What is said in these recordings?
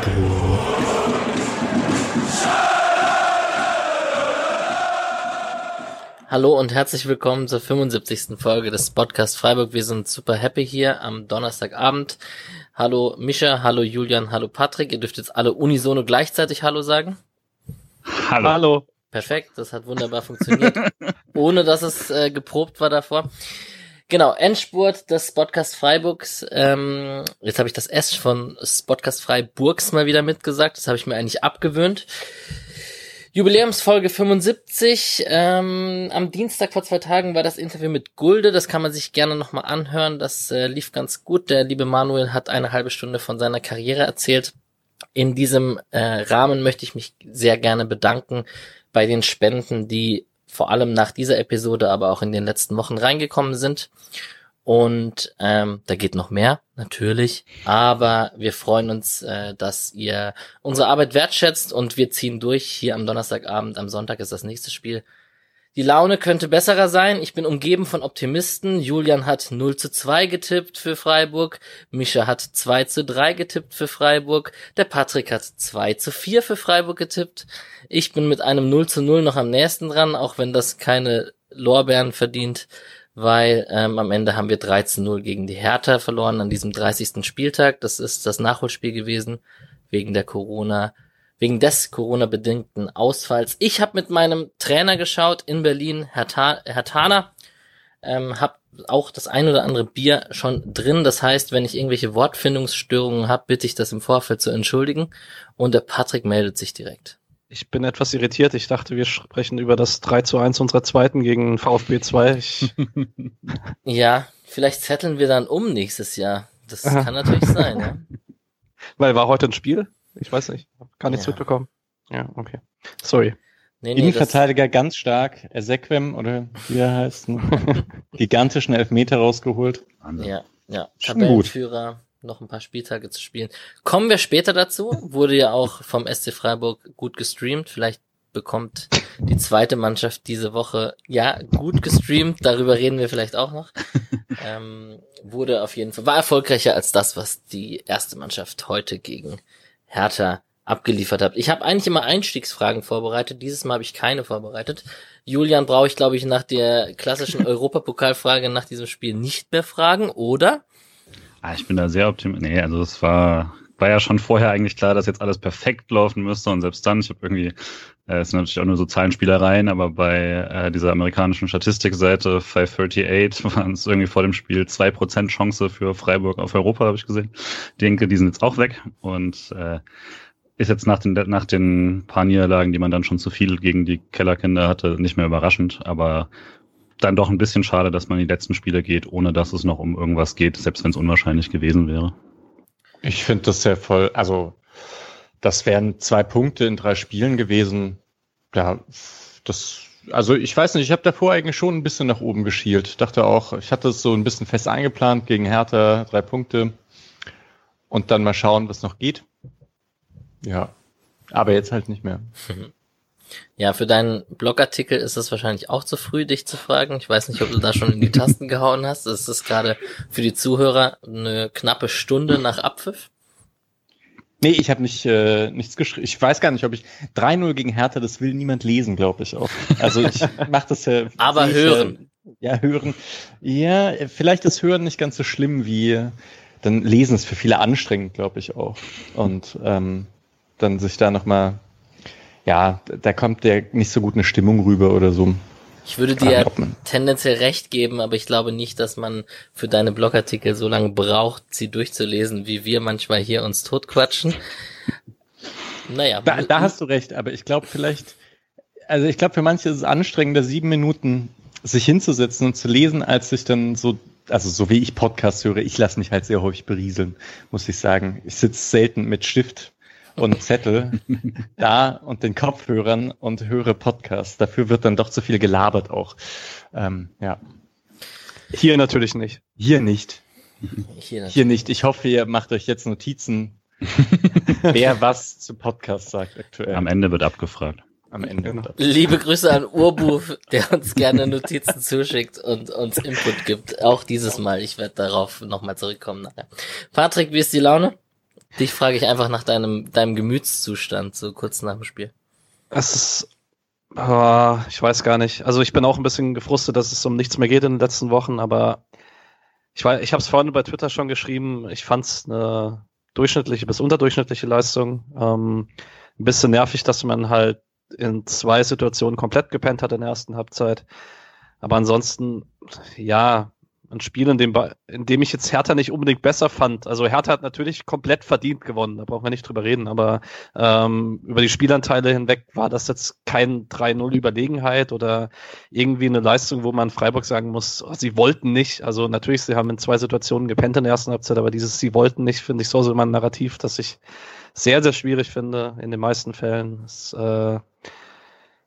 Freiburg. Hallo und herzlich willkommen zur 75. Folge des Podcast Freiburg. Wir sind super happy hier am Donnerstagabend. Hallo Mischa, hallo Julian, hallo Patrick. Ihr dürft jetzt alle unisono gleichzeitig Hallo sagen. Hallo. Hallo. Perfekt, das hat wunderbar funktioniert, ohne dass es äh, geprobt war davor. Genau, Endspurt des Podcast Freiburgs. Ähm, jetzt habe ich das S von Podcast Freiburgs mal wieder mitgesagt. Das habe ich mir eigentlich abgewöhnt. Jubiläumsfolge 75. Ähm, am Dienstag vor zwei Tagen war das Interview mit Gulde. Das kann man sich gerne nochmal anhören. Das äh, lief ganz gut. Der liebe Manuel hat eine halbe Stunde von seiner Karriere erzählt. In diesem äh, Rahmen möchte ich mich sehr gerne bedanken bei den Spenden, die vor allem nach dieser Episode, aber auch in den letzten Wochen reingekommen sind. Und ähm, da geht noch mehr, natürlich. Aber wir freuen uns, äh, dass ihr unsere Arbeit wertschätzt und wir ziehen durch. Hier am Donnerstagabend, am Sonntag ist das nächste Spiel. Die Laune könnte besserer sein. Ich bin umgeben von Optimisten. Julian hat 0 zu 2 getippt für Freiburg. Mischa hat 2 zu 3 getippt für Freiburg. Der Patrick hat 2 zu 4 für Freiburg getippt. Ich bin mit einem 0 zu 0 noch am nächsten dran, auch wenn das keine Lorbeeren verdient, weil ähm, am Ende haben wir 3 zu 0 gegen die Hertha verloren an diesem 30. Spieltag. Das ist das Nachholspiel gewesen wegen der Corona wegen des Corona-bedingten Ausfalls. Ich habe mit meinem Trainer geschaut in Berlin, Herr, Ta Herr Thaler, ähm, habe auch das ein oder andere Bier schon drin. Das heißt, wenn ich irgendwelche Wortfindungsstörungen habe, bitte ich das im Vorfeld zu entschuldigen. Und der Patrick meldet sich direkt. Ich bin etwas irritiert. Ich dachte, wir sprechen über das 3 zu 1 unserer zweiten gegen VfB 2. Ich ja, vielleicht zetteln wir dann um nächstes Jahr. Das kann natürlich sein, ja. Weil war heute ein Spiel? Ich weiß nicht. Kann nichts ja. mitbekommen. Ja, okay. Sorry. Nee, nee, Innenverteidiger ganz stark. Ezequem oder wie er heißt. Ne? Gigantischen Elfmeter rausgeholt. Ja, ja. Tabellenführer, noch ein paar Spieltage zu spielen. Kommen wir später dazu. Wurde ja auch vom SC Freiburg gut gestreamt. Vielleicht bekommt die zweite Mannschaft diese Woche ja gut gestreamt. Darüber reden wir vielleicht auch noch. ähm, wurde auf jeden Fall, war erfolgreicher als das, was die erste Mannschaft heute gegen Hertha abgeliefert habt. Ich habe eigentlich immer Einstiegsfragen vorbereitet. Dieses Mal habe ich keine vorbereitet. Julian brauche ich, glaube ich, nach der klassischen Europapokalfrage nach diesem Spiel nicht mehr fragen, oder? Ah, ich bin da sehr optimistisch. Nee, also es war, war ja schon vorher eigentlich klar, dass jetzt alles perfekt laufen müsste und selbst dann, ich habe irgendwie, äh, es sind natürlich auch nur so Zahlenspielereien, aber bei äh, dieser amerikanischen Statistikseite 538 waren es irgendwie vor dem Spiel zwei Prozent Chance für Freiburg auf Europa, habe ich gesehen. Ich denke, die sind jetzt auch weg und äh, ist jetzt nach den, nach den paar Niederlagen, die man dann schon zu viel gegen die Kellerkinder hatte, nicht mehr überraschend, aber dann doch ein bisschen schade, dass man die letzten Spiele geht, ohne dass es noch um irgendwas geht, selbst wenn es unwahrscheinlich gewesen wäre. Ich finde das sehr voll, also das wären zwei Punkte in drei Spielen gewesen. Ja, das, also ich weiß nicht, ich habe davor eigentlich schon ein bisschen nach oben geschielt. Dachte auch, ich hatte es so ein bisschen fest eingeplant gegen Hertha, drei Punkte. Und dann mal schauen, was noch geht. Ja, aber jetzt halt nicht mehr. Ja, für deinen Blogartikel ist es wahrscheinlich auch zu früh, dich zu fragen. Ich weiß nicht, ob du da schon in die Tasten gehauen hast. Es ist gerade für die Zuhörer eine knappe Stunde nach Abpfiff. Nee, ich habe nicht äh, nichts geschrieben. Ich weiß gar nicht, ob ich 3-0 gegen Hertha, das will niemand lesen, glaube ich auch. Also ich mache das ja. Aber hören. ja, hören. Ja, vielleicht ist hören nicht ganz so schlimm wie dann lesen ist für viele anstrengend, glaube ich auch. Und ähm, dann sich da nochmal, ja, da kommt der nicht so gut eine Stimmung rüber oder so. Ich würde dir tendenziell recht geben, aber ich glaube nicht, dass man für deine Blogartikel so lange braucht, sie durchzulesen, wie wir manchmal hier uns totquatschen. Naja. Da, da hast du recht, aber ich glaube vielleicht, also ich glaube für manche ist es anstrengender, sieben Minuten sich hinzusetzen und zu lesen, als sich dann so, also so wie ich Podcasts höre, ich lasse mich halt sehr häufig berieseln, muss ich sagen. Ich sitze selten mit Stift und Zettel da und den Kopfhörern und höre Podcasts. Dafür wird dann doch zu viel gelabert auch. Ähm, ja. Hier natürlich nicht. Hier nicht. Hier, Hier nicht. Ich hoffe, ihr macht euch jetzt Notizen, wer was zu Podcasts sagt aktuell. Am Ende wird abgefragt. Am Ende. Genau. Liebe Grüße an Urbu, der uns gerne Notizen zuschickt und uns Input gibt. Auch dieses Mal. Ich werde darauf nochmal zurückkommen nachher. Patrick, wie ist die Laune? Dich frage ich einfach nach deinem, deinem Gemütszustand, so kurz nach dem Spiel. Es ist, uh, ich weiß gar nicht. Also ich bin auch ein bisschen gefrustet, dass es um nichts mehr geht in den letzten Wochen, aber ich, weiß, ich habe es vorhin bei Twitter schon geschrieben. Ich fand es eine durchschnittliche bis unterdurchschnittliche Leistung. Ähm, ein bisschen nervig, dass man halt in zwei Situationen komplett gepennt hat in der ersten Halbzeit. Aber ansonsten, ja, ein Spiel, in dem, in dem ich jetzt Hertha nicht unbedingt besser fand. Also Hertha hat natürlich komplett verdient gewonnen, da brauchen wir nicht drüber reden, aber ähm, über die Spielanteile hinweg war das jetzt kein 3-0 Überlegenheit oder irgendwie eine Leistung, wo man Freiburg sagen muss, oh, sie wollten nicht. Also natürlich, sie haben in zwei Situationen gepennt in der ersten Halbzeit, aber dieses sie wollten nicht, finde ich so so ein Narrativ, das ich sehr, sehr schwierig finde in den meisten Fällen. Es, äh,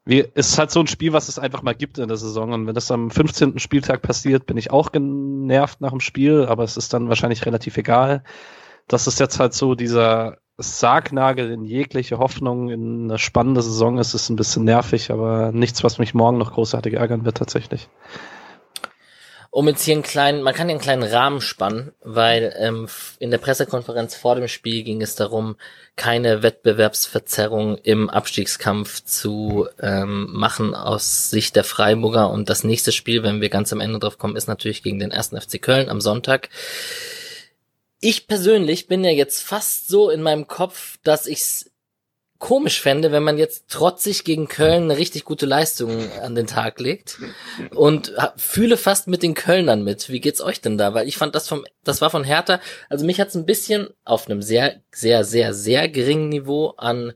wie, ist halt so ein Spiel, was es einfach mal gibt in der Saison. Und wenn das am 15. Spieltag passiert, bin ich auch genervt nach dem Spiel, aber es ist dann wahrscheinlich relativ egal. Das ist jetzt halt so dieser Sargnagel in jegliche Hoffnung in eine spannende Saison ist, ist ein bisschen nervig, aber nichts, was mich morgen noch großartig ärgern wird tatsächlich um jetzt hier einen kleinen, man kann hier einen kleinen Rahmen spannen, weil ähm, in der Pressekonferenz vor dem Spiel ging es darum, keine Wettbewerbsverzerrung im Abstiegskampf zu ähm, machen aus Sicht der Freiburger. Und das nächste Spiel, wenn wir ganz am Ende drauf kommen, ist natürlich gegen den ersten FC Köln am Sonntag. Ich persönlich bin ja jetzt fast so in meinem Kopf, dass ich's komisch fände, wenn man jetzt trotzig gegen Köln eine richtig gute Leistung an den Tag legt und fühle fast mit den Kölnern mit. Wie geht's euch denn da? Weil ich fand das vom, das war von Hertha, also mich hat's ein bisschen auf einem sehr, sehr, sehr, sehr geringen Niveau an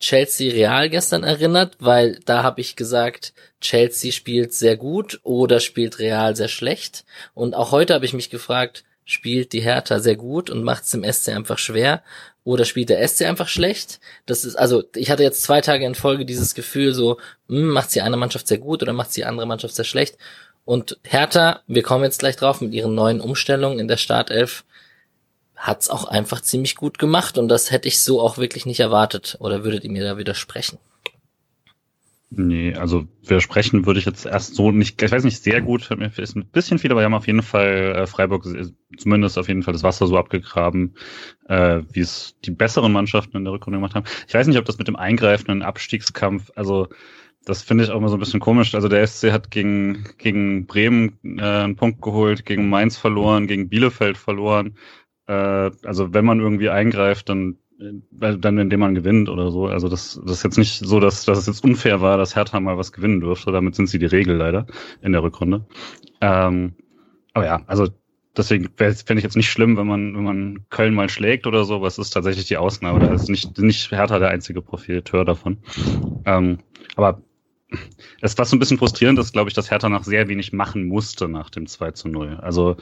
Chelsea Real gestern erinnert, weil da habe ich gesagt, Chelsea spielt sehr gut oder spielt Real sehr schlecht. Und auch heute habe ich mich gefragt, spielt die Hertha sehr gut und macht es dem SC einfach schwer oder spielt der SC einfach schlecht? Das ist, also, ich hatte jetzt zwei Tage in Folge dieses Gefühl so, hm, macht sie eine Mannschaft sehr gut oder macht sie andere Mannschaft sehr schlecht? Und Hertha, wir kommen jetzt gleich drauf, mit ihren neuen Umstellungen in der Startelf, hat's auch einfach ziemlich gut gemacht und das hätte ich so auch wirklich nicht erwartet. Oder würdet ihr mir da widersprechen? Nee, also widersprechen würde ich jetzt erst so nicht, ich weiß nicht, sehr gut, mir ist ein bisschen viel, aber wir haben auf jeden Fall äh, Freiburg zumindest auf jeden Fall das Wasser so abgegraben, äh, wie es die besseren Mannschaften in der Rückrunde gemacht haben. Ich weiß nicht, ob das mit dem eingreifenden Abstiegskampf, also das finde ich auch mal so ein bisschen komisch. Also der SC hat gegen, gegen Bremen äh, einen Punkt geholt, gegen Mainz verloren, gegen Bielefeld verloren. Äh, also wenn man irgendwie eingreift, dann dann indem man gewinnt oder so. Also das, das ist jetzt nicht so, dass, dass es jetzt unfair war, dass Hertha mal was gewinnen durfte. Damit sind sie die Regel leider in der Rückrunde. Ähm, aber ja, also deswegen fände ich jetzt nicht schlimm, wenn man, wenn man Köln mal schlägt oder so, aber es ist tatsächlich die Ausnahme. Da ist nicht, nicht Hertha der einzige Profiteur davon. Ähm, aber es war so ein bisschen frustrierend, dass, glaube ich, dass Hertha nach sehr wenig machen musste nach dem 2 zu 0. Also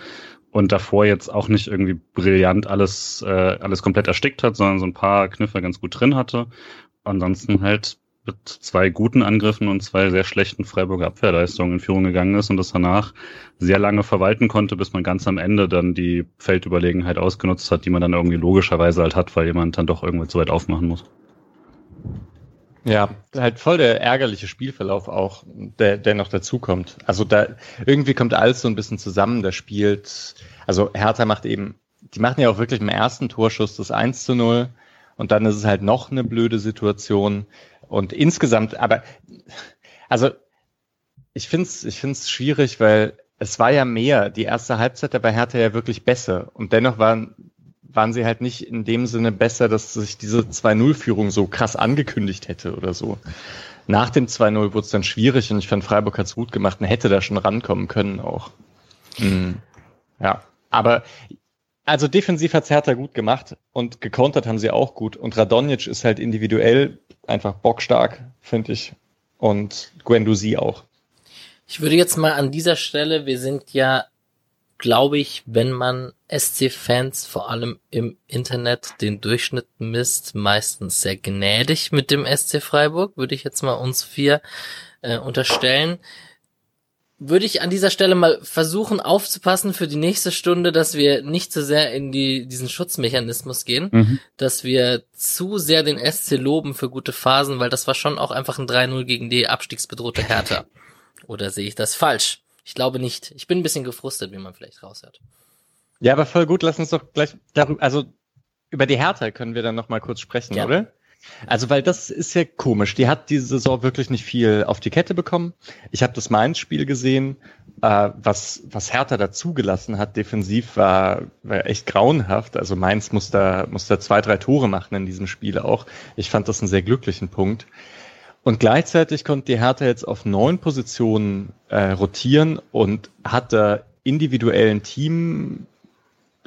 und davor jetzt auch nicht irgendwie brillant alles, äh, alles komplett erstickt hat, sondern so ein paar Kniffe ganz gut drin hatte. Ansonsten halt mit zwei guten Angriffen und zwei sehr schlechten Freiburger Abwehrleistungen in Führung gegangen ist und das danach sehr lange verwalten konnte, bis man ganz am Ende dann die Feldüberlegenheit ausgenutzt hat, die man dann irgendwie logischerweise halt hat, weil jemand dann doch irgendwie zu weit aufmachen muss. Ja, halt voll der ärgerliche Spielverlauf auch, der, der noch dazukommt. Also da irgendwie kommt alles so ein bisschen zusammen. Da spielt, also Hertha macht eben, die machen ja auch wirklich im ersten Torschuss das 1 zu 0 und dann ist es halt noch eine blöde Situation. Und insgesamt, aber also ich find's, ich find's schwierig, weil es war ja mehr. Die erste Halbzeit da bei Hertha ja wirklich besser. Und dennoch waren waren sie halt nicht in dem Sinne besser, dass sich diese 2-0-Führung so krass angekündigt hätte oder so. Nach dem 2-0 wurde es dann schwierig und ich fand, Freiburg hat es gut gemacht und hätte da schon rankommen können auch. Mhm. Ja, aber also defensiv hat's Hertha gut gemacht und gekontert haben sie auch gut. Und Radonjic ist halt individuell einfach bockstark, finde ich. Und Guendouzi auch. Ich würde jetzt mal an dieser Stelle, wir sind ja glaube ich, wenn man SC-Fans vor allem im Internet den Durchschnitt misst, meistens sehr gnädig mit dem SC Freiburg, würde ich jetzt mal uns vier äh, unterstellen. Würde ich an dieser Stelle mal versuchen aufzupassen für die nächste Stunde, dass wir nicht zu sehr in die, diesen Schutzmechanismus gehen, mhm. dass wir zu sehr den SC loben für gute Phasen, weil das war schon auch einfach ein 3-0 gegen die abstiegsbedrohte Hertha. Oder sehe ich das falsch? Ich glaube nicht. Ich bin ein bisschen gefrustet, wie man vielleicht raushört. Ja, aber voll gut. Lass uns doch gleich darüber, also über die Hertha können wir dann noch mal kurz sprechen, ja. oder? Also, weil das ist ja komisch. Die hat diese Saison wirklich nicht viel auf die Kette bekommen. Ich habe das Mainz-Spiel gesehen. Äh, was, was Hertha dazugelassen hat, defensiv, war, war echt grauenhaft. Also Mainz muss da, muss da zwei, drei Tore machen in diesem Spiel auch. Ich fand das einen sehr glücklichen Punkt. Und gleichzeitig konnte die Hertha jetzt auf neun Positionen äh, rotieren und hat da individuellen Team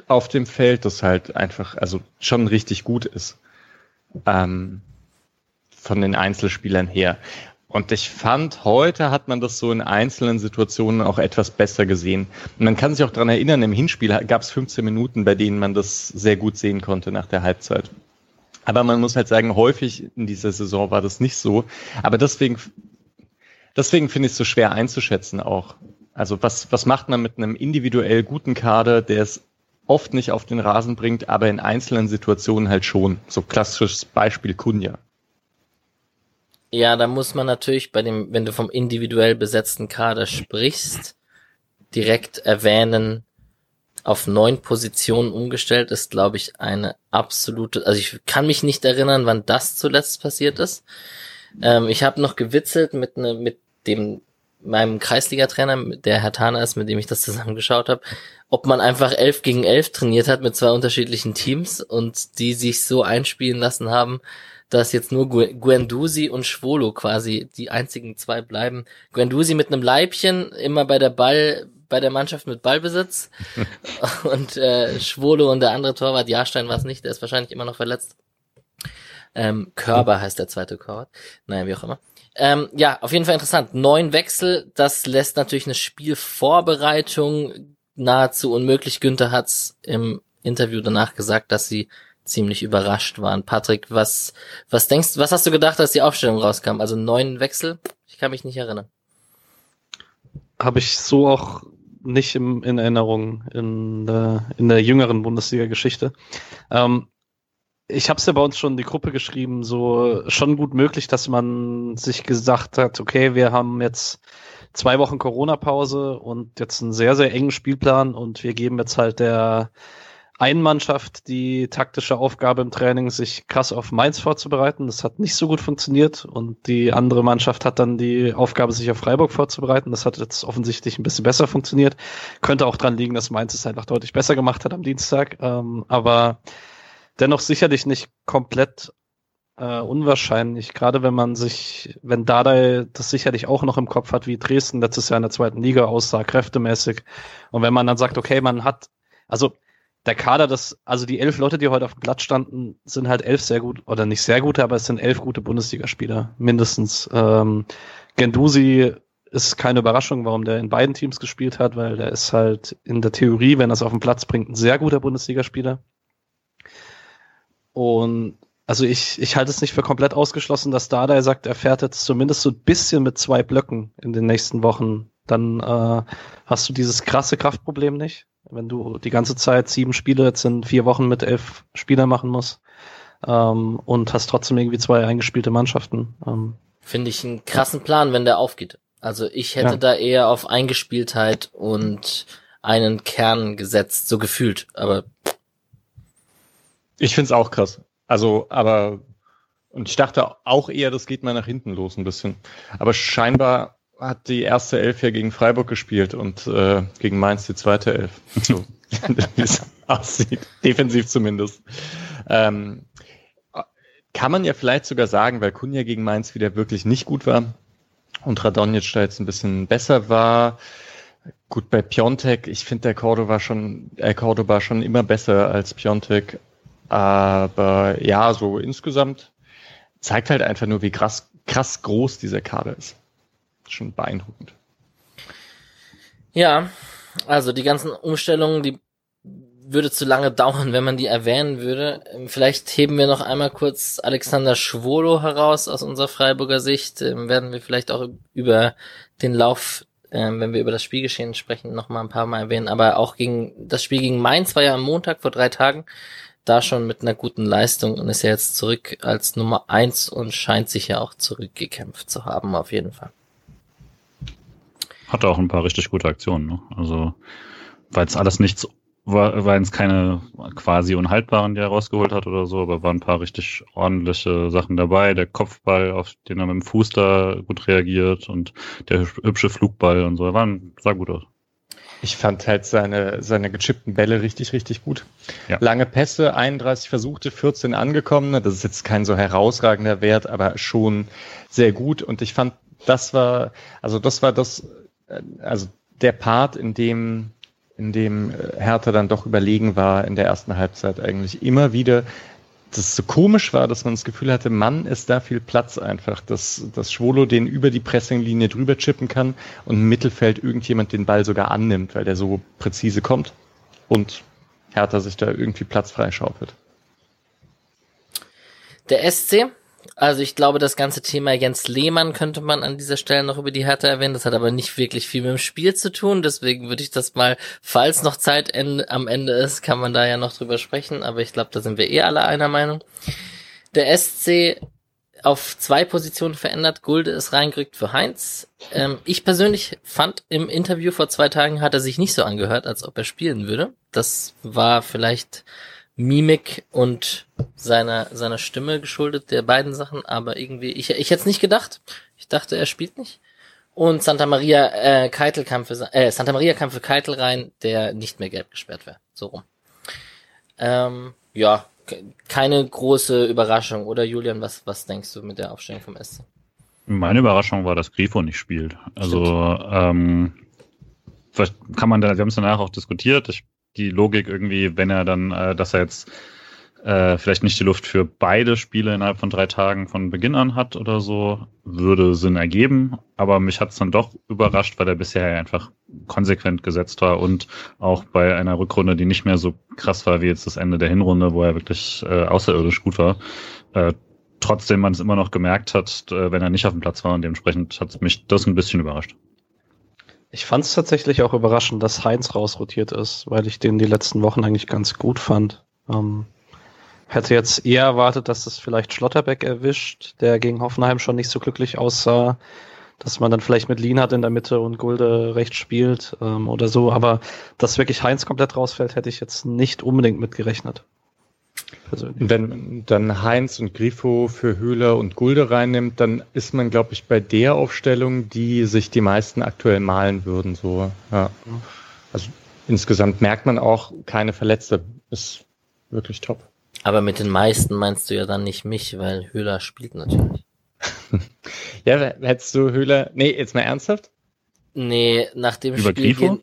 auf dem Feld, das halt einfach, also schon richtig gut ist. Ähm, von den Einzelspielern her. Und ich fand, heute hat man das so in einzelnen Situationen auch etwas besser gesehen. Und man kann sich auch dran erinnern, im Hinspiel gab es 15 Minuten, bei denen man das sehr gut sehen konnte nach der Halbzeit. Aber man muss halt sagen, häufig in dieser Saison war das nicht so. Aber deswegen, deswegen finde ich es so schwer einzuschätzen auch. Also was, was macht man mit einem individuell guten Kader, der es oft nicht auf den Rasen bringt, aber in einzelnen Situationen halt schon. So klassisches Beispiel Kunja. Ja, da muss man natürlich bei dem, wenn du vom individuell besetzten Kader sprichst, direkt erwähnen, auf neun Positionen umgestellt ist, glaube ich, eine absolute, also ich kann mich nicht erinnern, wann das zuletzt passiert ist. Ähm, ich habe noch gewitzelt mit ne, mit dem meinem Kreisliga-Trainer, der Herr Tana ist, mit dem ich das zusammengeschaut habe, ob man einfach elf gegen elf trainiert hat mit zwei unterschiedlichen Teams und die sich so einspielen lassen haben, dass jetzt nur Guendouzi und Schwolo quasi die einzigen zwei bleiben. Guendouzi mit einem Leibchen, immer bei der Ball, bei der Mannschaft mit Ballbesitz und äh, Schwolo und der andere Torwart, Jahrstein war es nicht, der ist wahrscheinlich immer noch verletzt. Ähm, Körber heißt der zweite Torwart. Naja, wie auch immer. Ähm, ja, auf jeden Fall interessant. Neun Wechsel, das lässt natürlich eine Spielvorbereitung nahezu unmöglich. Günther hat's im Interview danach gesagt, dass sie ziemlich überrascht waren. Patrick, was, was denkst, was hast du gedacht, als die Aufstellung rauskam? Also neun Wechsel? Ich kann mich nicht erinnern. Habe ich so auch nicht im, in Erinnerung in der, in der jüngeren Bundesliga-Geschichte. Ähm, ich habe es ja bei uns schon in die Gruppe geschrieben, so schon gut möglich, dass man sich gesagt hat, okay, wir haben jetzt zwei Wochen Corona-Pause und jetzt einen sehr, sehr engen Spielplan und wir geben jetzt halt der einen Mannschaft die taktische Aufgabe im Training, sich krass auf Mainz vorzubereiten. Das hat nicht so gut funktioniert und die andere Mannschaft hat dann die Aufgabe, sich auf Freiburg vorzubereiten. Das hat jetzt offensichtlich ein bisschen besser funktioniert. Könnte auch dran liegen, dass Mainz es einfach deutlich besser gemacht hat am Dienstag. Ähm, aber dennoch sicherlich nicht komplett äh, unwahrscheinlich, gerade wenn man sich, wenn Dardai das sicherlich auch noch im Kopf hat, wie Dresden letztes Jahr in der zweiten Liga aussah, kräftemäßig. Und wenn man dann sagt, okay, man hat, also der Kader, das, also die elf Leute, die heute auf dem Platz standen, sind halt elf sehr gut, oder nicht sehr gute, aber es sind elf gute Bundesligaspieler, mindestens. Ähm, Gendusi ist keine Überraschung, warum der in beiden Teams gespielt hat, weil der ist halt in der Theorie, wenn er es auf den Platz bringt, ein sehr guter Bundesligaspieler. Und also ich, ich halte es nicht für komplett ausgeschlossen, dass Dardai sagt, er fährt jetzt zumindest so ein bisschen mit zwei Blöcken in den nächsten Wochen. Dann äh, hast du dieses krasse Kraftproblem nicht. Wenn du die ganze Zeit sieben Spiele jetzt in vier Wochen mit elf Spielern machen musst ähm, und hast trotzdem irgendwie zwei eingespielte Mannschaften. Ähm. Finde ich einen krassen Plan, wenn der aufgeht. Also ich hätte ja. da eher auf Eingespieltheit und einen Kern gesetzt, so gefühlt. Aber ich finde es auch krass. Also, aber, und ich dachte auch eher, das geht mal nach hinten los ein bisschen. Aber scheinbar hat die erste Elf ja gegen Freiburg gespielt und äh, gegen Mainz die zweite Elf. So, wie es aussieht. Defensiv zumindest. Ähm, kann man ja vielleicht sogar sagen, weil Kunja gegen Mainz wieder wirklich nicht gut war und Radonjic da jetzt ein bisschen besser war. Gut, bei Piontek, ich finde der Cordoba schon, äh, Cordoba schon immer besser als Piontek. Aber ja, so insgesamt zeigt halt einfach nur, wie krass, krass groß dieser Kader ist. Schon beeindruckend. Ja, also die ganzen Umstellungen, die würde zu lange dauern, wenn man die erwähnen würde. Vielleicht heben wir noch einmal kurz Alexander Schwolo heraus aus unserer Freiburger Sicht. Ähm, werden wir vielleicht auch über den Lauf, ähm, wenn wir über das Spielgeschehen sprechen, noch mal ein paar Mal erwähnen. Aber auch gegen das Spiel gegen Mainz war ja am Montag vor drei Tagen da schon mit einer guten Leistung und ist ja jetzt zurück als Nummer eins und scheint sich ja auch zurückgekämpft zu haben, auf jeden Fall. Hatte auch ein paar richtig gute Aktionen, ne? Also, weil es alles nichts war, waren es keine quasi unhaltbaren, die er rausgeholt hat oder so, aber waren ein paar richtig ordentliche Sachen dabei. Der Kopfball, auf den er mit dem Fuß da gut reagiert und der hübsche Flugball und so, er war, sah gut aus. Ich fand halt seine, seine gechippten Bälle richtig, richtig gut. Ja. Lange Pässe, 31 Versuchte, 14 angekommene. Das ist jetzt kein so herausragender Wert, aber schon sehr gut. Und ich fand, das war, also das war das, also der Part, in dem in dem äh, Hertha dann doch überlegen war in der ersten Halbzeit eigentlich immer wieder, dass es so komisch war, dass man das Gefühl hatte, Mann, ist da viel Platz einfach, dass, dass Schwolo den über die Pressinglinie drüber chippen kann und im Mittelfeld irgendjemand den Ball sogar annimmt, weil der so präzise kommt und Hertha sich da irgendwie Platz freischaufelt. Der SC also ich glaube, das ganze Thema Jens Lehmann könnte man an dieser Stelle noch über die Hertha erwähnen. Das hat aber nicht wirklich viel mit dem Spiel zu tun. Deswegen würde ich das mal, falls noch Zeit am Ende ist, kann man da ja noch drüber sprechen. Aber ich glaube, da sind wir eh alle einer Meinung. Der SC auf zwei Positionen verändert. Gulde ist reingerückt für Heinz. Ähm, ich persönlich fand im Interview vor zwei Tagen hat er sich nicht so angehört, als ob er spielen würde. Das war vielleicht Mimik und seiner, seiner Stimme geschuldet, der beiden Sachen, aber irgendwie, ich, ich hätte es nicht gedacht. Ich dachte, er spielt nicht. Und Santa Maria äh, Keitel kam für äh, Santa Maria kam für Keitel rein, der nicht mehr gelb gesperrt wäre. So rum. Ähm, ja, keine große Überraschung, oder Julian? Was, was denkst du mit der Aufstellung vom SC? Meine Überraschung war, dass Grifo nicht spielt. Also ähm, vielleicht kann man da, wir haben es danach auch diskutiert. Ich die Logik irgendwie, wenn er dann, äh, dass er jetzt äh, vielleicht nicht die Luft für beide Spiele innerhalb von drei Tagen von Beginn an hat oder so, würde Sinn ergeben. Aber mich hat es dann doch überrascht, weil er bisher einfach konsequent gesetzt war und auch bei einer Rückrunde, die nicht mehr so krass war wie jetzt das Ende der Hinrunde, wo er wirklich äh, außerirdisch gut war, äh, trotzdem man es immer noch gemerkt hat, äh, wenn er nicht auf dem Platz war und dementsprechend hat mich das ein bisschen überrascht. Ich fand es tatsächlich auch überraschend, dass Heinz rausrotiert ist, weil ich den die letzten Wochen eigentlich ganz gut fand. Ähm, hätte jetzt eher erwartet, dass es vielleicht Schlotterbeck erwischt, der gegen Hoffenheim schon nicht so glücklich aussah, dass man dann vielleicht mit Lienhardt in der Mitte und Gulde rechts spielt ähm, oder so. Aber dass wirklich Heinz komplett rausfällt, hätte ich jetzt nicht unbedingt mitgerechnet persönlich. Wenn man dann Heinz und Grifo für Höhler und Gulde reinnimmt, dann ist man, glaube ich, bei der Aufstellung, die sich die meisten aktuell malen würden. So, ja. Also insgesamt merkt man auch keine Verletzte. Ist wirklich top. Aber mit den meisten meinst du ja dann nicht mich, weil Höhler spielt natürlich. ja, hättest du Höhler. Nee, jetzt mal ernsthaft? Nee, nach dem Über Spiel. Grifo?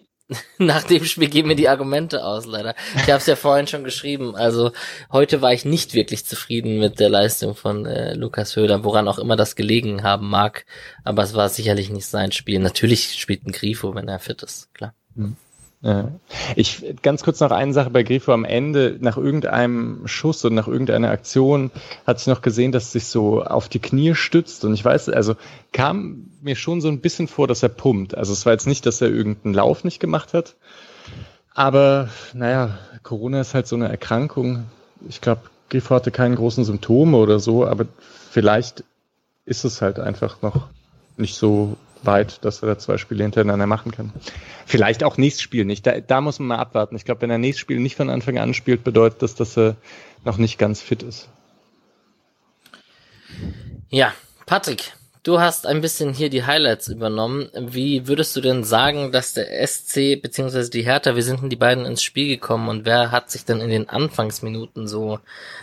Nach dem Spiel gehen mir die Argumente aus, leider. Ich habe es ja vorhin schon geschrieben. Also heute war ich nicht wirklich zufrieden mit der Leistung von äh, Lukas Höhler, woran auch immer das gelegen haben mag. Aber es war sicherlich nicht sein Spiel. Natürlich spielt ein Grifo, wenn er fit ist, klar. Mhm. Ja. Ich ganz kurz noch eine Sache bei Grifo am Ende. Nach irgendeinem Schuss und nach irgendeiner Aktion hat sich noch gesehen, dass sich so auf die Knie stützt. Und ich weiß, also kam mir schon so ein bisschen vor, dass er pumpt. Also es war jetzt nicht, dass er irgendeinen Lauf nicht gemacht hat. Aber naja, Corona ist halt so eine Erkrankung. Ich glaube, Grifo hatte keine großen Symptome oder so, aber vielleicht ist es halt einfach noch nicht so weit, dass er da zwei Spiele hintereinander machen kann. Vielleicht auch nächstes Spiel nicht. Da, da muss man mal abwarten. Ich glaube, wenn er nächstes Spiel nicht von Anfang an spielt, bedeutet das, dass er noch nicht ganz fit ist. Ja, Patrick, du hast ein bisschen hier die Highlights übernommen. Wie würdest du denn sagen, dass der SC bzw. die Hertha, wie sind denn die beiden ins Spiel gekommen und wer hat sich denn in den Anfangsminuten so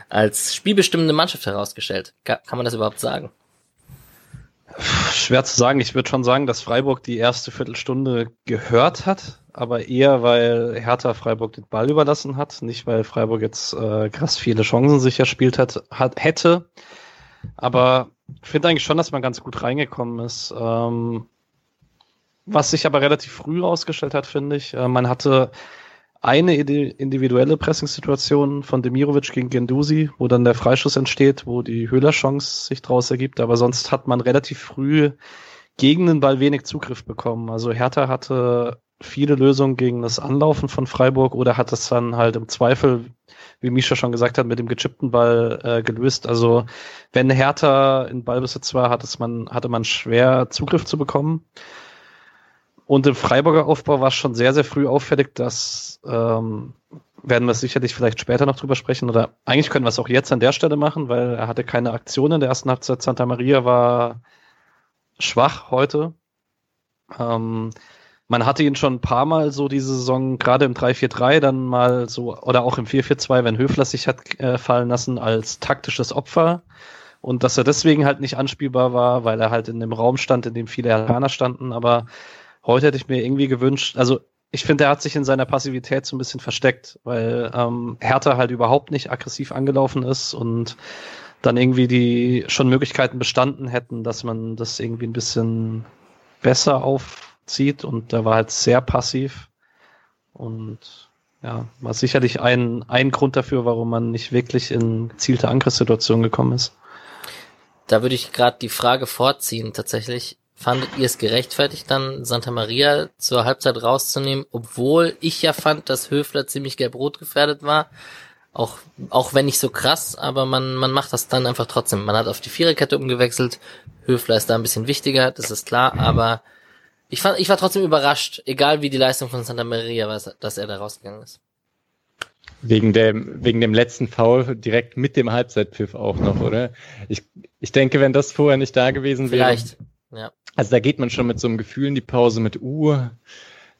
als spielbestimmende Mannschaft herausgestellt? Kann man das überhaupt sagen? Schwer zu sagen. Ich würde schon sagen, dass Freiburg die erste Viertelstunde gehört hat, aber eher, weil Hertha Freiburg den Ball überlassen hat, nicht weil Freiburg jetzt äh, krass viele Chancen sich erspielt hat, hat hätte. Aber ich finde eigentlich schon, dass man ganz gut reingekommen ist. Ähm, was sich aber relativ früh rausgestellt hat, finde ich. Äh, man hatte eine individuelle Pressing-Situation von Demirovic gegen Gendusi, wo dann der Freischuss entsteht, wo die Höhler-Chance sich daraus ergibt, aber sonst hat man relativ früh gegen den Ball wenig Zugriff bekommen. Also Hertha hatte viele Lösungen gegen das Anlaufen von Freiburg oder hat es dann halt im Zweifel, wie Misha schon gesagt hat, mit dem gechippten Ball äh, gelöst. Also wenn Hertha in Ballbesitz war, hat es man, hatte man schwer Zugriff zu bekommen. Und im Freiburger Aufbau war es schon sehr, sehr früh auffällig, dass ähm, werden wir sicherlich vielleicht später noch drüber sprechen oder eigentlich können wir es auch jetzt an der Stelle machen, weil er hatte keine Aktion in der ersten Halbzeit. Santa Maria war schwach heute. Ähm, man hatte ihn schon ein paar Mal so diese Saison, gerade im 3-4-3, dann mal so, oder auch im 4-4-2, wenn Höfler sich hat äh, fallen lassen, als taktisches Opfer. Und dass er deswegen halt nicht anspielbar war, weil er halt in dem Raum stand, in dem viele Japaner standen. Aber heute hätte ich mir irgendwie gewünscht, also ich finde, er hat sich in seiner Passivität so ein bisschen versteckt, weil ähm, Hertha halt überhaupt nicht aggressiv angelaufen ist und dann irgendwie die schon Möglichkeiten bestanden hätten, dass man das irgendwie ein bisschen besser aufzieht und da war halt sehr passiv und ja, war sicherlich ein, ein Grund dafür, warum man nicht wirklich in gezielte Angriffssituationen gekommen ist. Da würde ich gerade die Frage vorziehen, tatsächlich. Fandet ihr es gerechtfertigt, dann Santa Maria zur Halbzeit rauszunehmen, obwohl ich ja fand, dass Höfler ziemlich gelb-rot gefährdet war? Auch, auch wenn nicht so krass, aber man, man macht das dann einfach trotzdem. Man hat auf die Viererkette umgewechselt. Höfler ist da ein bisschen wichtiger, das ist klar, aber ich fand, ich war trotzdem überrascht, egal wie die Leistung von Santa Maria war, dass er da rausgegangen ist. Wegen dem, wegen dem letzten Foul direkt mit dem Halbzeitpfiff auch noch, oder? Ich, ich denke, wenn das vorher nicht da gewesen wäre. Vielleicht, ja. Also da geht man schon mit so einem Gefühl in die Pause mit, uh,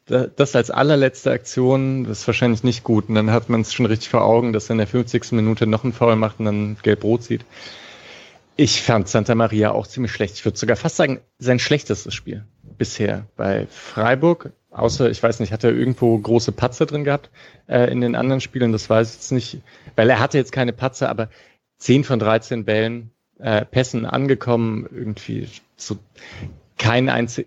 das als allerletzte Aktion, das ist wahrscheinlich nicht gut. Und dann hat man es schon richtig vor Augen, dass er in der 50. Minute noch einen Foul macht und dann gelb-rot sieht. Ich fand Santa Maria auch ziemlich schlecht. Ich würde sogar fast sagen, sein schlechtestes Spiel bisher bei Freiburg. Außer, ich weiß nicht, hat er irgendwo große Patzer drin gehabt äh, in den anderen Spielen? Das weiß ich jetzt nicht, weil er hatte jetzt keine Patzer, aber 10 von 13 Bällen, äh, Pässen angekommen, irgendwie so kein einzig,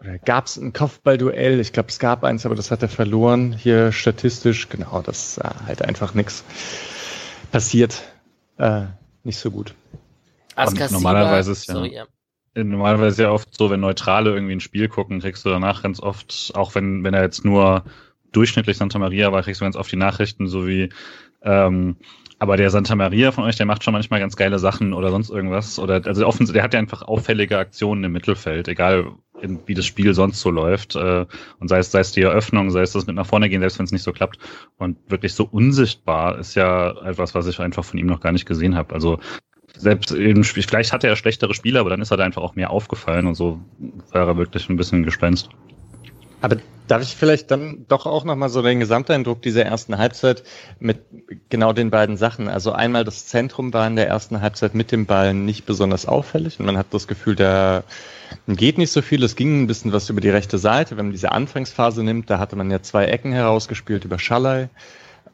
oder gab es ein Kopfballduell? Ich glaube, es gab eins, aber das hat er verloren. Hier statistisch, genau, das ist halt einfach nichts passiert. Äh, nicht so gut. normalerweise ist ja, sorry, ja. Normalerweise ist ja oft so, wenn Neutrale irgendwie ein Spiel gucken, kriegst du danach ganz oft, auch wenn, wenn er jetzt nur durchschnittlich Santa Maria war, kriegst du ganz oft die Nachrichten, so wie ähm, aber der Santa Maria von euch, der macht schon manchmal ganz geile Sachen oder sonst irgendwas. Oder also offensichtlich, der hat ja einfach auffällige Aktionen im Mittelfeld, egal in, wie das Spiel sonst so läuft. Äh, und sei es, sei es die Eröffnung, sei es das mit nach vorne gehen, selbst wenn es nicht so klappt. Und wirklich so unsichtbar ist ja etwas, was ich einfach von ihm noch gar nicht gesehen habe. Also selbst im Spiel, vielleicht hat er schlechtere Spieler, aber dann ist er da einfach auch mehr aufgefallen und so war er wirklich ein bisschen Gespenst. Aber darf ich vielleicht dann doch auch nochmal so den Gesamteindruck dieser ersten Halbzeit mit genau den beiden Sachen. Also einmal das Zentrum war in der ersten Halbzeit mit dem Ball nicht besonders auffällig und man hat das Gefühl, da geht nicht so viel. Es ging ein bisschen was über die rechte Seite. Wenn man diese Anfangsphase nimmt, da hatte man ja zwei Ecken herausgespielt über Schallei.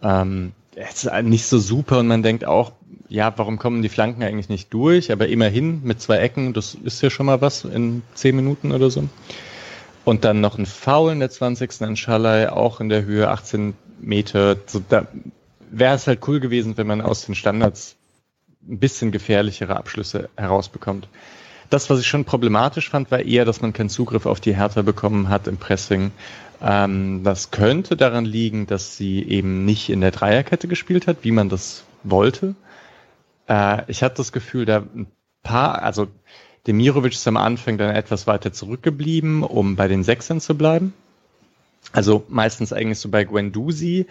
Ähm, es ist nicht so super und man denkt auch, ja, warum kommen die Flanken eigentlich nicht durch? Aber immerhin mit zwei Ecken, das ist ja schon mal was in zehn Minuten oder so. Und dann noch ein Foul in der 20. an Schalay, auch in der Höhe 18 Meter. So, da wäre es halt cool gewesen, wenn man aus den Standards ein bisschen gefährlichere Abschlüsse herausbekommt. Das, was ich schon problematisch fand, war eher, dass man keinen Zugriff auf die Hertha bekommen hat im Pressing. Ähm, das könnte daran liegen, dass sie eben nicht in der Dreierkette gespielt hat, wie man das wollte. Äh, ich hatte das Gefühl, da ein paar, also Demirovic ist am Anfang dann etwas weiter zurückgeblieben, um bei den Sechsern zu bleiben. Also meistens eigentlich so bei Guendouzi.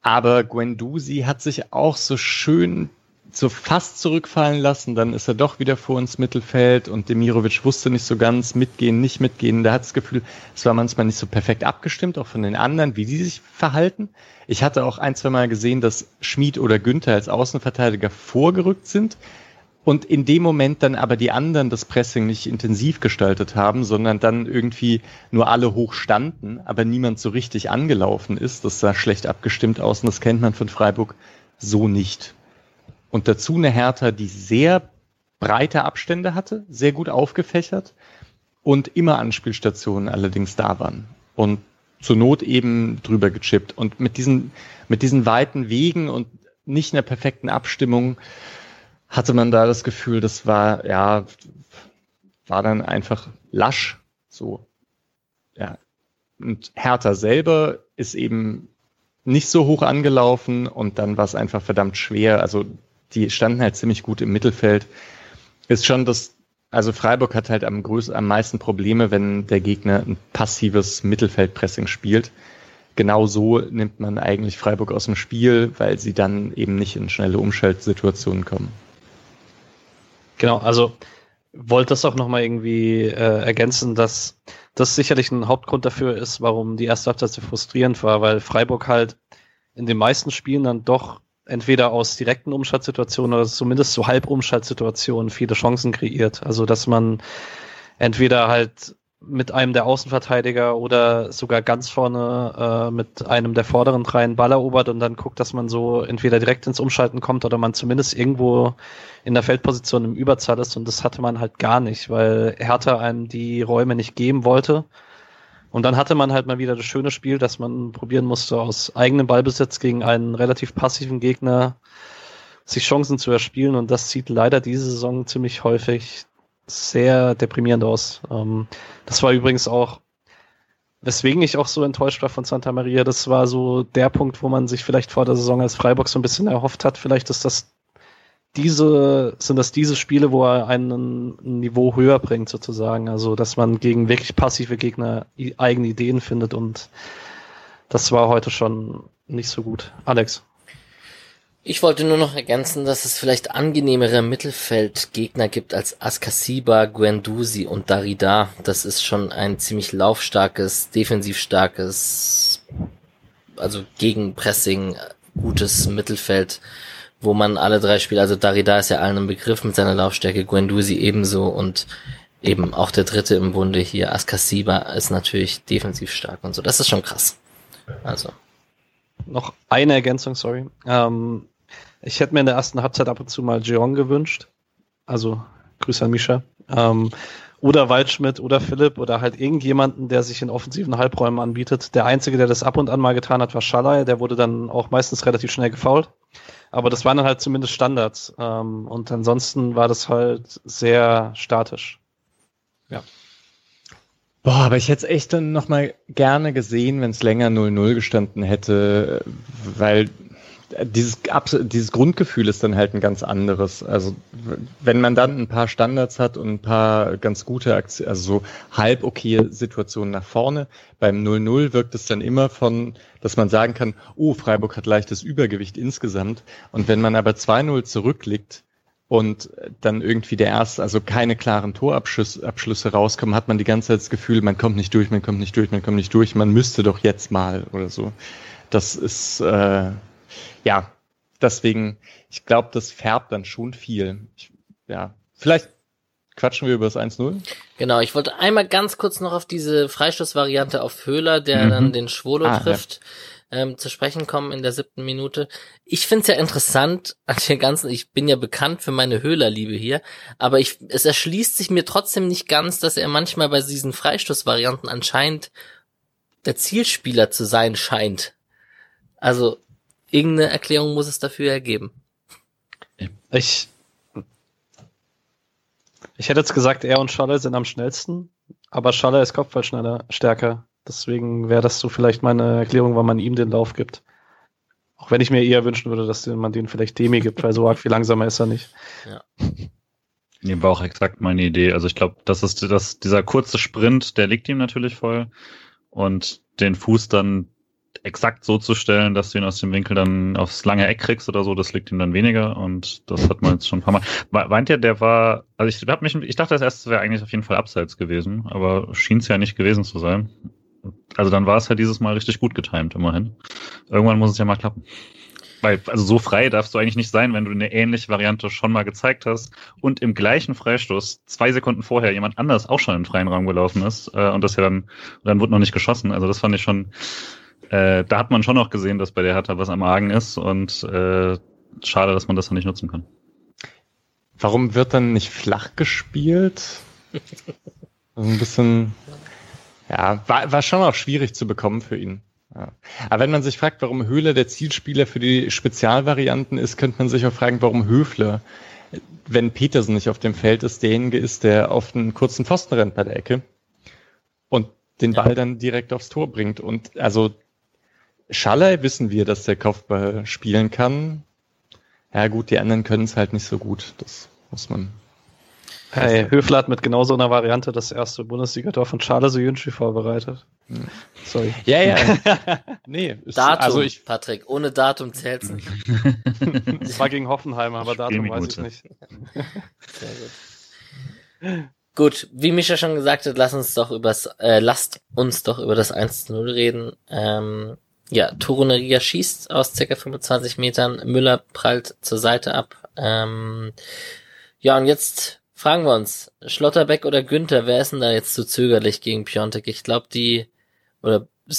Aber Guendouzi hat sich auch so schön so fast zurückfallen lassen, dann ist er doch wieder vor uns Mittelfeld und Demirovic wusste nicht so ganz, mitgehen, nicht mitgehen. Da hat das Gefühl, es war manchmal nicht so perfekt abgestimmt, auch von den anderen, wie die sich verhalten. Ich hatte auch ein, zwei Mal gesehen, dass Schmid oder Günther als Außenverteidiger vorgerückt sind und in dem Moment dann aber die anderen das Pressing nicht intensiv gestaltet haben, sondern dann irgendwie nur alle hoch standen, aber niemand so richtig angelaufen ist. Das sah schlecht abgestimmt aus und das kennt man von Freiburg so nicht. Und dazu eine Hertha, die sehr breite Abstände hatte, sehr gut aufgefächert und immer Anspielstationen allerdings da waren. Und zur Not eben drüber gechippt. Und mit diesen, mit diesen weiten Wegen und nicht einer perfekten Abstimmung hatte man da das Gefühl, das war, ja, war dann einfach lasch, so. Ja. Und Hertha selber ist eben nicht so hoch angelaufen und dann war es einfach verdammt schwer. Also die standen halt ziemlich gut im Mittelfeld. Ist schon das also Freiburg hat halt am, größten, am meisten Probleme, wenn der Gegner ein passives Mittelfeldpressing spielt. Genau so nimmt man eigentlich Freiburg aus dem Spiel, weil sie dann eben nicht in schnelle Umschaltsituationen kommen. Genau, also wollte das auch nochmal irgendwie äh, ergänzen, dass das sicherlich ein Hauptgrund dafür ist, warum die erste Halbzeit so frustrierend war, weil Freiburg halt in den meisten Spielen dann doch entweder aus direkten Umschaltsituationen oder zumindest so Halbumschaltsituationen viele Chancen kreiert. Also dass man entweder halt mit einem der Außenverteidiger oder sogar ganz vorne äh, mit einem der vorderen drei einen Ball erobert und dann guckt, dass man so entweder direkt ins Umschalten kommt oder man zumindest irgendwo in der Feldposition im Überzahl ist und das hatte man halt gar nicht, weil Hertha einem die Räume nicht geben wollte und dann hatte man halt mal wieder das schöne Spiel, dass man probieren musste, aus eigenem Ballbesitz gegen einen relativ passiven Gegner sich Chancen zu erspielen. Und das sieht leider diese Saison ziemlich häufig sehr deprimierend aus. Ähm, das war übrigens auch, weswegen ich auch so enttäuscht war von Santa Maria. Das war so der Punkt, wo man sich vielleicht vor der Saison als Freiburg so ein bisschen erhofft hat. Vielleicht ist das diese, sind das diese Spiele, wo er einen ein Niveau höher bringt, sozusagen. Also, dass man gegen wirklich passive Gegner eigene Ideen findet und das war heute schon nicht so gut. Alex. Ich wollte nur noch ergänzen, dass es vielleicht angenehmere Mittelfeldgegner gibt als Askasiba, Guendouzi und Darida. Das ist schon ein ziemlich laufstarkes, defensiv starkes, also gegen Pressing gutes Mittelfeld wo man alle drei Spiele, also Darida ist ja allen im Begriff mit seiner Laufstärke, Guendouzi ebenso und eben auch der dritte im Bunde hier, Askasiba, ist natürlich defensiv stark und so. Das ist schon krass. Also. Noch eine Ergänzung, sorry. Ähm, ich hätte mir in der ersten Halbzeit ab und zu mal Jeong gewünscht. Also, Grüße an Misha. Ähm, oder Waldschmidt oder Philipp oder halt irgendjemanden, der sich in offensiven Halbräumen anbietet. Der einzige, der das ab und an mal getan hat, war Schalay. Der wurde dann auch meistens relativ schnell gefault. Aber das waren dann halt zumindest Standards. Ähm, und ansonsten war das halt sehr statisch. Ja. Boah, aber ich hätte es echt dann nochmal gerne gesehen, wenn es länger 0-0 gestanden hätte, weil dieses, dieses Grundgefühl ist dann halt ein ganz anderes. Also wenn man dann ein paar Standards hat und ein paar ganz gute, Aktion, also so halb okay Situationen nach vorne, beim 0-0 wirkt es dann immer von, dass man sagen kann, oh, Freiburg hat leichtes Übergewicht insgesamt. Und wenn man aber 2-0 zurückliegt, und dann irgendwie der erste, also keine klaren Torabschlüsse rauskommen, hat man die ganze Zeit das Gefühl, man kommt nicht durch, man kommt nicht durch, man kommt nicht durch, man müsste doch jetzt mal oder so. Das ist äh, ja, deswegen, ich glaube, das färbt dann schon viel. Ich, ja, vielleicht quatschen wir über das 1-0. Genau, ich wollte einmal ganz kurz noch auf diese Freistoßvariante auf Höhler, der mhm. dann den Schwolo ah, trifft. Ja. Ähm, zu sprechen kommen in der siebten Minute. Ich find's ja interessant an den ganzen, ich bin ja bekannt für meine Höhlerliebe hier, aber ich, es erschließt sich mir trotzdem nicht ganz, dass er manchmal bei diesen Freistoßvarianten anscheinend der Zielspieler zu sein scheint. Also Irgendeine Erklärung muss es dafür ergeben. Ich, ich hätte jetzt gesagt, er und Schaller sind am schnellsten, aber Schaller ist Kopfballschneller stärker. Deswegen wäre das so vielleicht meine Erklärung, weil man ihm den Lauf gibt. Auch wenn ich mir eher wünschen würde, dass man den vielleicht Demi gibt, weil so arg viel langsamer ist er nicht. Ja. Nee, war auch exakt meine Idee. Also ich glaube, das ist das, dieser kurze Sprint, der liegt ihm natürlich voll. Und den Fuß dann exakt so zu stellen, dass du ihn aus dem Winkel dann aufs lange Eck kriegst oder so, das liegt ihm dann weniger und das hat man jetzt schon ein paar Mal. Meint ihr, der war, also ich hab mich, ich dachte, das erste wäre eigentlich auf jeden Fall abseits gewesen, aber schien es ja nicht gewesen zu sein. Also dann war es ja dieses Mal richtig gut getimt, immerhin. Irgendwann muss es ja mal klappen. Weil, also so frei darfst du eigentlich nicht sein, wenn du eine ähnliche Variante schon mal gezeigt hast und im gleichen Freistoß zwei Sekunden vorher jemand anders auch schon in den freien Raum gelaufen ist äh, und das ja dann, dann wurde noch nicht geschossen. Also das fand ich schon, äh, da hat man schon noch gesehen, dass bei der Hertha was am Argen ist und äh, schade, dass man das dann nicht nutzen kann. Warum wird dann nicht flach gespielt? Also ein bisschen, ja, war, war schon auch schwierig zu bekommen für ihn. Ja. Aber wenn man sich fragt, warum Höhler der Zielspieler für die Spezialvarianten ist, könnte man sich auch fragen, warum Höfler, wenn Petersen nicht auf dem Feld ist, derjenige ist, der auf einen kurzen Pfosten rennt bei der Ecke und den Ball dann direkt aufs Tor bringt. Und also Schaller wissen wir, dass der Kopfball spielen kann. Ja gut, die anderen können es halt nicht so gut. Das muss man. Hey, Höfler hat mit genau so einer Variante das erste Bundesliga-Tor von Charles Oyuncu vorbereitet. Hm. Sorry. Ja, ja. nee. Ist, Datum, also ich, Patrick. Ohne Datum zählt's nicht. Das war gegen Hoffenheim, aber Datum weiß ich nicht. Sehr gut. Gut, wie Micha schon gesagt hat, lass uns doch übers, äh, lasst uns doch über das 1 0 reden. Ähm, ja, Toruneria schießt aus circa 25 Metern, Müller prallt zur Seite ab. Ähm, ja, und jetzt fragen wir uns, Schlotterbeck oder Günther, wer ist denn da jetzt zu zögerlich gegen Piontek? Ich glaube, die, oder,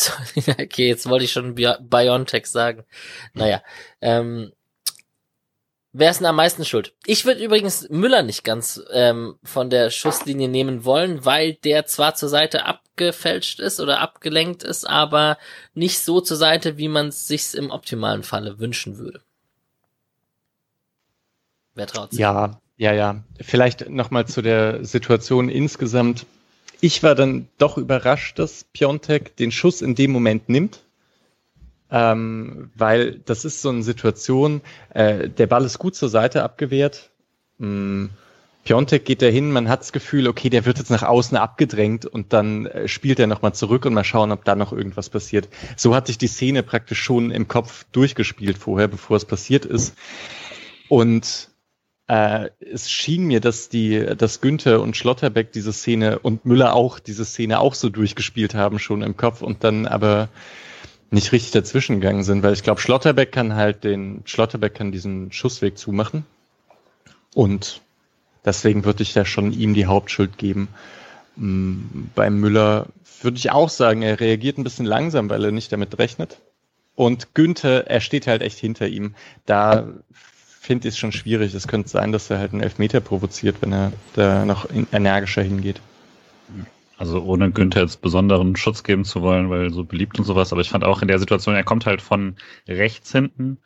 okay, jetzt wollte ich schon Biontech sagen. Naja, ähm, wer ist denn am meisten schuld? Ich würde übrigens Müller nicht ganz ähm, von der Schusslinie nehmen wollen, weil der zwar zur Seite abgefälscht ist oder abgelenkt ist, aber nicht so zur Seite, wie man es sich im optimalen Falle wünschen würde. Wer traut sich? Ja, ja, ja. Vielleicht nochmal zu der Situation insgesamt. Ich war dann doch überrascht, dass Piontek den Schuss in dem Moment nimmt. Ähm, weil das ist so eine Situation, äh, der Ball ist gut zur Seite abgewehrt. Hm, Piontek geht dahin, man hat das Gefühl, okay, der wird jetzt nach außen abgedrängt und dann äh, spielt er nochmal zurück und mal schauen, ob da noch irgendwas passiert. So hat sich die Szene praktisch schon im Kopf durchgespielt vorher, bevor es passiert ist. Und äh, es schien mir, dass die, dass Günther und Schlotterbeck diese Szene und Müller auch diese Szene auch so durchgespielt haben schon im Kopf und dann aber nicht richtig dazwischen gegangen sind, weil ich glaube, Schlotterbeck kann halt den, Schlotterbeck kann diesen Schussweg zumachen und deswegen würde ich da schon ihm die Hauptschuld geben. Mm, beim Müller würde ich auch sagen, er reagiert ein bisschen langsam, weil er nicht damit rechnet. Und Günther, er steht halt echt hinter ihm. Da finde ich es schon schwierig. Es könnte sein, dass er halt einen Elfmeter provoziert, wenn er da noch energischer hingeht. Also ohne Günther jetzt besonderen Schutz geben zu wollen, weil so beliebt und sowas, aber ich fand auch in der Situation, er kommt halt von rechts hinten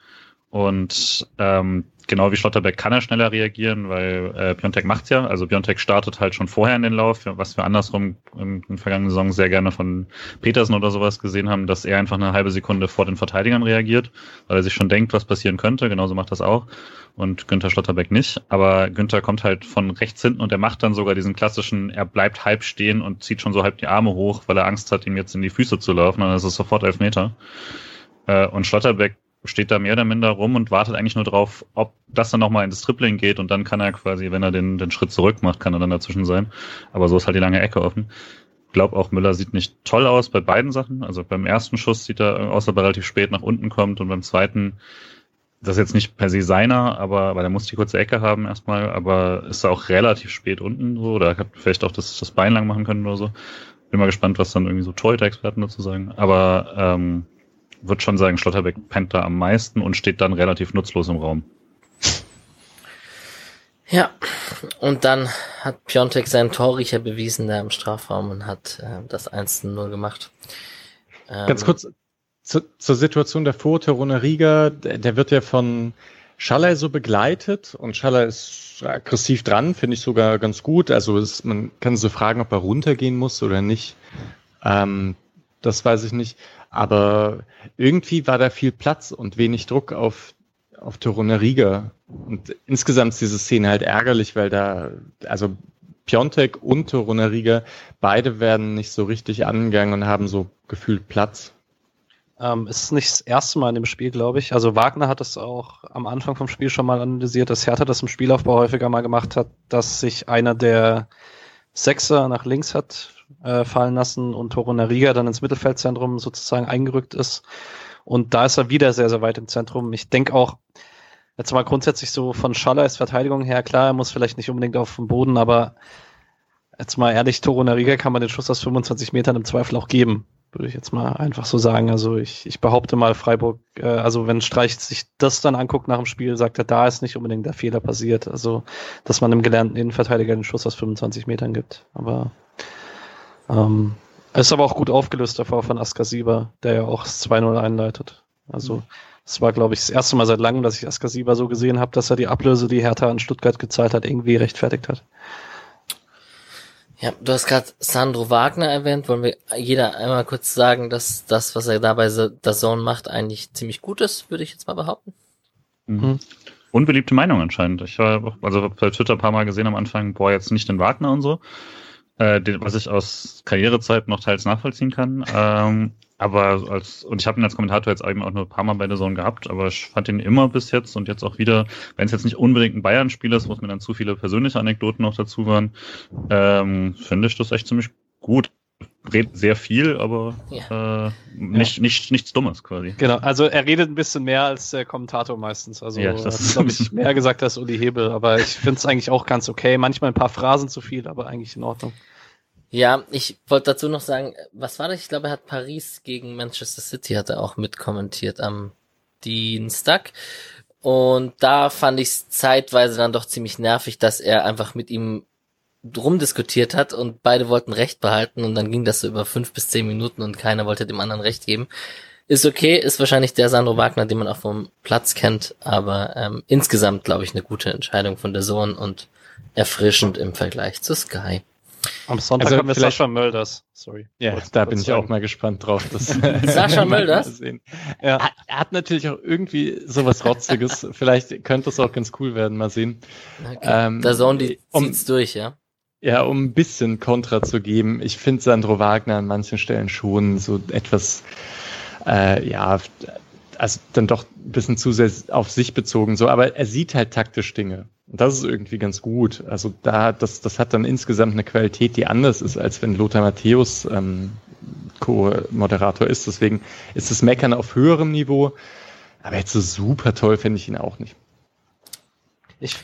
und ähm, genau wie Schlotterbeck kann er schneller reagieren, weil äh, Piontek macht's ja. Also Piontek startet halt schon vorher in den Lauf, was wir andersrum in den vergangenen Saison sehr gerne von Petersen oder sowas gesehen haben, dass er einfach eine halbe Sekunde vor den Verteidigern reagiert, weil er sich schon denkt, was passieren könnte. Genauso macht das auch. Und Günther Schlotterbeck nicht. Aber Günther kommt halt von rechts hinten und er macht dann sogar diesen klassischen, er bleibt halb stehen und zieht schon so halb die Arme hoch, weil er Angst hat, ihm jetzt in die Füße zu laufen. Und das ist sofort elf Meter. Äh, und Schlotterbeck steht da mehr oder minder rum und wartet eigentlich nur drauf, ob das dann nochmal ins Tripling geht und dann kann er quasi, wenn er den, den Schritt zurück macht, kann er dann dazwischen sein. Aber so ist halt die lange Ecke offen. Ich glaube auch Müller sieht nicht toll aus bei beiden Sachen. Also beim ersten Schuss sieht er aus, ob er relativ spät nach unten kommt und beim zweiten, das ist jetzt nicht per se seiner, aber weil er muss die kurze Ecke haben erstmal, aber ist er auch relativ spät unten so oder hat vielleicht auch das, das Bein lang machen können oder so. Bin mal gespannt, was dann irgendwie so Torhüter-Experten dazu sagen. Aber ähm, würde schon sagen, Schlotterbeck pennt da am meisten und steht dann relativ nutzlos im Raum. Ja, und dann hat Piontek seinen Torriecher bewiesen da im Strafraum und hat äh, das 1-0 gemacht. Ähm, Ganz kurz zu, zur Situation davor, Terone Riga, der, der wird ja von Schaller so begleitet und Schaller ist aggressiv dran, finde ich sogar ganz gut. Also es, man kann so fragen, ob er runtergehen muss oder nicht. Ähm, das weiß ich nicht. Aber irgendwie war da viel Platz und wenig Druck auf, auf Toruna Riga. Und insgesamt ist diese Szene halt ärgerlich, weil da, also Piontek und Toruna Riga, beide werden nicht so richtig angegangen und haben so gefühlt Platz. Ähm, ist nicht das erste Mal in dem Spiel, glaube ich. Also Wagner hat es auch am Anfang vom Spiel schon mal analysiert, dass Hertha das im Spielaufbau häufiger mal gemacht hat, dass sich einer der Sechser nach links hat äh, fallen lassen und Toro Nariga dann ins Mittelfeldzentrum sozusagen eingerückt ist. Und da ist er wieder sehr, sehr weit im Zentrum. Ich denke auch, jetzt mal grundsätzlich so von Schaller als Verteidigung her, klar, er muss vielleicht nicht unbedingt auf dem Boden, aber jetzt mal ehrlich, Toro Nariga kann man den Schuss aus 25 Metern im Zweifel auch geben, würde ich jetzt mal einfach so sagen. Also ich, ich behaupte mal, Freiburg, äh, also wenn Streich sich das dann anguckt nach dem Spiel, sagt er, da ist nicht unbedingt der Fehler passiert. Also, dass man einem gelernten Innenverteidiger den Schuss aus 25 Metern gibt. Aber ähm, ist aber auch gut aufgelöst davor von Askasiba, der ja auch das 2-0 einleitet. Also es war, glaube ich, das erste Mal seit langem, dass ich Askasiba so gesehen habe, dass er die Ablöse, die Hertha an Stuttgart gezahlt hat, irgendwie rechtfertigt hat. Ja, du hast gerade Sandro Wagner erwähnt. Wollen wir jeder einmal kurz sagen, dass das, was er da bei The Zone macht, eigentlich ziemlich gut ist, würde ich jetzt mal behaupten. Mhm. unbeliebte Meinung anscheinend. Ich war also bei Twitter ein paar Mal gesehen am Anfang, boah, jetzt nicht den Wagner und so, äh, den, was ich aus Karrierezeit noch teils nachvollziehen kann. Ähm, aber als, und ich habe ihn als Kommentator jetzt eben auch nur ein paar Mal bei der Zone gehabt, aber ich fand ihn immer bis jetzt und jetzt auch wieder, wenn es jetzt nicht unbedingt ein Bayern-Spiel ist, wo es mir dann zu viele persönliche Anekdoten noch dazu waren, ähm, finde ich das echt ziemlich gut redet sehr viel, aber ja. äh, nicht, ja. nicht, nichts Dummes quasi. Genau, also er redet ein bisschen mehr als der Kommentator meistens. Also ja, das ist glaube ich mehr gesagt als Uli Hebel, aber ich finde es eigentlich auch ganz okay. Manchmal ein paar Phrasen zu viel, aber eigentlich in Ordnung. Ja, ich wollte dazu noch sagen, was war das? Ich glaube, er hat Paris gegen Manchester City hat er auch mitkommentiert am Dienstag. Und da fand ich es zeitweise dann doch ziemlich nervig, dass er einfach mit ihm rumdiskutiert hat und beide wollten Recht behalten und dann ging das so über fünf bis zehn Minuten und keiner wollte dem anderen Recht geben. Ist okay, ist wahrscheinlich der Sandro Wagner, den man auch vom Platz kennt, aber ähm, insgesamt glaube ich eine gute Entscheidung von der Sohn und erfrischend im Vergleich zu Sky. Am Sonntag also haben wir Sascha Mölders. Sorry. Ja, kurz, da bin ich sagen. auch mal gespannt drauf. Das Sascha Mölders? Ja. Er hat natürlich auch irgendwie sowas Rotziges. Vielleicht könnte es auch ganz cool werden. Mal sehen. Okay. Ähm, der Sohn, die um, zieht's durch, ja? Ja, um ein bisschen Kontra zu geben, ich finde Sandro Wagner an manchen Stellen schon so etwas, äh, ja, also dann doch ein bisschen zu sehr auf sich bezogen, so, aber er sieht halt taktisch Dinge. Und das ist irgendwie ganz gut. Also da, das, das hat dann insgesamt eine Qualität, die anders ist, als wenn Lothar Matthäus ähm, Co-Moderator ist. Deswegen ist das Meckern auf höherem Niveau. Aber jetzt so super toll finde ich ihn auch nicht. Ich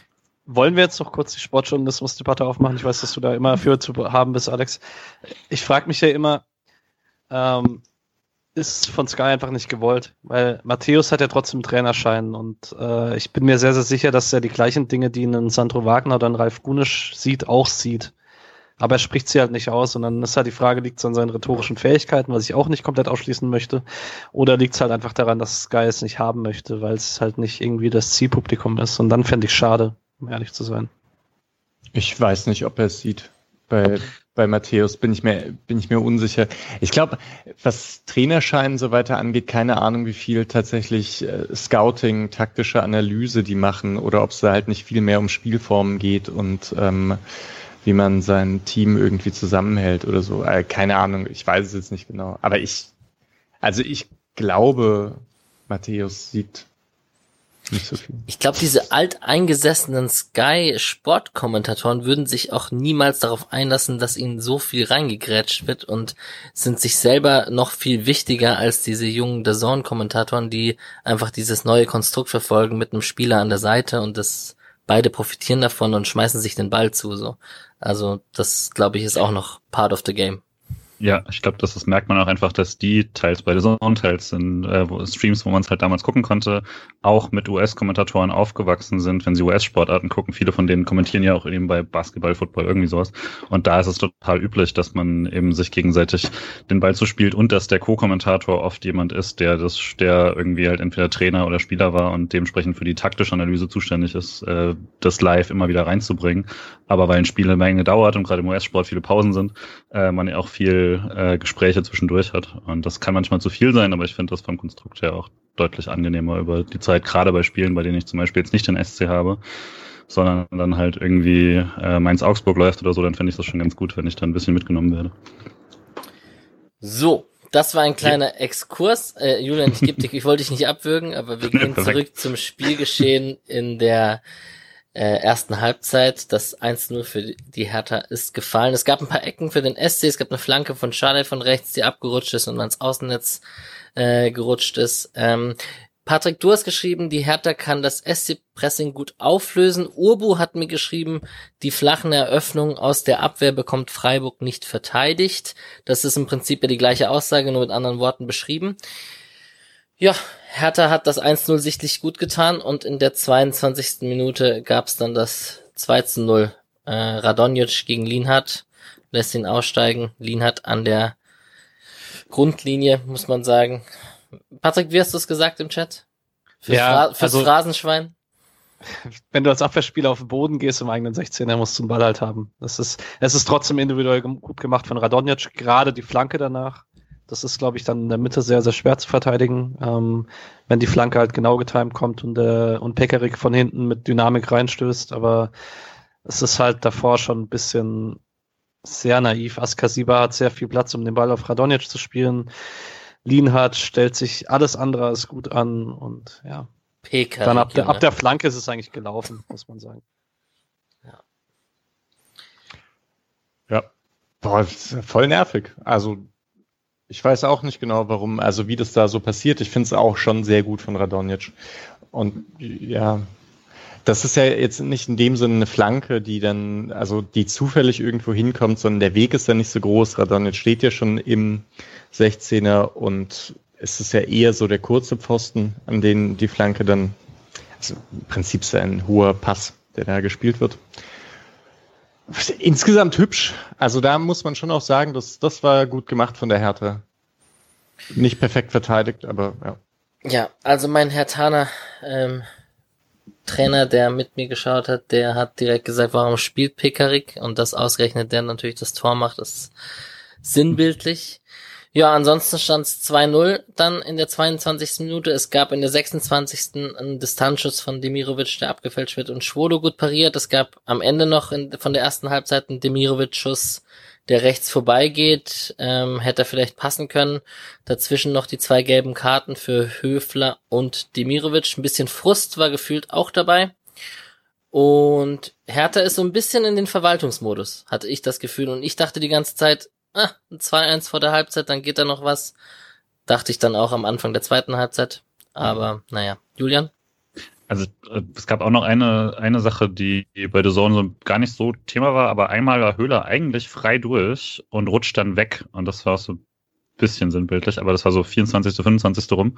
wollen wir jetzt noch kurz die Sportjournalismus-Debatte aufmachen? Ich weiß, dass du da immer für zu haben bist, Alex. Ich frage mich ja immer, ähm, ist von Sky einfach nicht gewollt, weil Matthäus hat ja trotzdem Trainerschein und äh, ich bin mir sehr, sehr sicher, dass er die gleichen Dinge, die ein Sandro Wagner oder ein Ralf Gunisch sieht, auch sieht. Aber er spricht sie halt nicht aus und dann ist halt die Frage, liegt es an seinen rhetorischen Fähigkeiten, was ich auch nicht komplett ausschließen möchte, oder liegt es halt einfach daran, dass Sky es nicht haben möchte, weil es halt nicht irgendwie das Zielpublikum ist und dann fände ich schade um ehrlich zu sein. Ich weiß nicht, ob er es sieht. Bei, bei Matthäus bin ich mir, bin ich mir unsicher. Ich glaube, was Trainerschein so weiter angeht, keine Ahnung, wie viel tatsächlich äh, Scouting, taktische Analyse die machen oder ob es da halt nicht viel mehr um Spielformen geht und ähm, wie man sein Team irgendwie zusammenhält oder so. Äh, keine Ahnung, ich weiß es jetzt nicht genau. Aber ich, also ich glaube, Matthäus sieht nicht so viel. Ich glaube, diese alteingesessenen Sky-Sportkommentatoren würden sich auch niemals darauf einlassen, dass ihnen so viel reingegrätscht wird und sind sich selber noch viel wichtiger als diese jungen DAZN-Kommentatoren, die einfach dieses neue Konstrukt verfolgen mit einem Spieler an der Seite und das beide profitieren davon und schmeißen sich den Ball zu, so. Also, das, glaube ich, ist auch noch part of the game. Ja, ich glaube, das, das merkt man auch einfach, dass die teils bei der Zone, teils in äh, wo, Streams, wo man es halt damals gucken konnte, auch mit US-Kommentatoren aufgewachsen sind, wenn sie US-Sportarten gucken. Viele von denen kommentieren ja auch eben bei Basketball, Football, irgendwie sowas. Und da ist es total üblich, dass man eben sich gegenseitig den Ball zuspielt und dass der Co-Kommentator oft jemand ist, der das, der irgendwie halt entweder Trainer oder Spieler war und dementsprechend für die taktische Analyse zuständig ist, äh, das live immer wieder reinzubringen. Aber weil ein Spiel eine Menge dauert und gerade im US-Sport viele Pausen sind, äh, man ja auch viel äh, Gespräche zwischendurch hat. Und das kann manchmal zu viel sein, aber ich finde das vom Konstrukt her auch deutlich angenehmer über die Zeit, gerade bei Spielen, bei denen ich zum Beispiel jetzt nicht den SC habe, sondern dann halt irgendwie äh, Mainz-Augsburg läuft oder so, dann finde ich das schon ganz gut, wenn ich da ein bisschen mitgenommen werde. So, das war ein kleiner Exkurs. Äh, Julian, ich, geb dich, ich wollte dich nicht abwürgen, aber wir gehen zurück zum Spielgeschehen in der äh, ersten Halbzeit. Das 1-0 für die Hertha ist gefallen. Es gab ein paar Ecken für den SC. Es gab eine Flanke von Schade von rechts, die abgerutscht ist und ans Außennetz äh, gerutscht ist. Ähm, Patrick, du hast geschrieben, die Hertha kann das SC-Pressing gut auflösen. Urbu hat mir geschrieben, die flachen Eröffnungen aus der Abwehr bekommt Freiburg nicht verteidigt. Das ist im Prinzip ja die gleiche Aussage, nur mit anderen Worten beschrieben. Ja, Hertha hat das 1-0 sichtlich gut getan und in der 22. Minute gab's dann das 2-0. Äh, Radonjic gegen Lienhardt lässt ihn aussteigen. Lienhardt an der Grundlinie, muss man sagen. Patrick, wie hast du es gesagt im Chat? Fürs, ja, Ra fürs also, Phrasenschwein? Wenn du als Abwehrspieler auf den Boden gehst im eigenen 16er, musst du einen Ball halt haben. Das ist, es ist trotzdem individuell gut gemacht von Radonjic, gerade die Flanke danach Das ist, glaube ich, dann in der Mitte sehr, sehr schwer zu verteidigen, ähm, wenn die Flanke halt genau getimt kommt und, äh, und Pekarik von hinten mit Dynamik reinstößt. Aber es ist halt davor schon ein bisschen sehr naiv. Askasiba hat sehr viel Platz, um den Ball auf Radonjic zu spielen. Lienhardt stellt sich alles andere als gut an und ja. PK Dann ab der, ab der Flanke ist es eigentlich gelaufen, muss man sagen. Ja. Ja. Boah, voll nervig. Also ich weiß auch nicht genau, warum, also wie das da so passiert. Ich finde es auch schon sehr gut von Radonjic. Und ja, das ist ja jetzt nicht in dem Sinne eine Flanke, die dann, also die zufällig irgendwo hinkommt, sondern der Weg ist ja nicht so groß. Radonjic steht ja schon im 16er und es ist ja eher so der kurze Pfosten, an den die Flanke dann, also im Prinzip ist ja ein hoher Pass, der da gespielt wird. Insgesamt hübsch. Also da muss man schon auch sagen, dass das war gut gemacht von der Hertha. Nicht perfekt verteidigt, aber ja. Ja, also mein Herr Tana, ähm, Trainer, der mit mir geschaut hat, der hat direkt gesagt, warum spielt Pekarik und das ausgerechnet, der natürlich das Tor macht, ist sinnbildlich. Ja, ansonsten stand es 2-0 dann in der 22. Minute. Es gab in der 26. einen Distanzschuss von Demirovic, der abgefälscht wird und Schwodo gut pariert. Es gab am Ende noch in, von der ersten Halbzeit einen Demirovic-Schuss, der rechts vorbeigeht. Ähm, hätte er vielleicht passen können. Dazwischen noch die zwei gelben Karten für Höfler und Demirovic. Ein bisschen Frust war gefühlt auch dabei. Und Hertha ist so ein bisschen in den Verwaltungsmodus, hatte ich das Gefühl. Und ich dachte die ganze Zeit, ah, ein 2-1 vor der Halbzeit, dann geht da noch was. Dachte ich dann auch am Anfang der zweiten Halbzeit. Aber naja, Julian? Also äh, es gab auch noch eine, eine Sache, die bei der Zone so gar nicht so Thema war, aber einmal war Höhler eigentlich frei durch und rutscht dann weg. Und das war so ein bisschen sinnbildlich, aber das war so 24., 25. rum.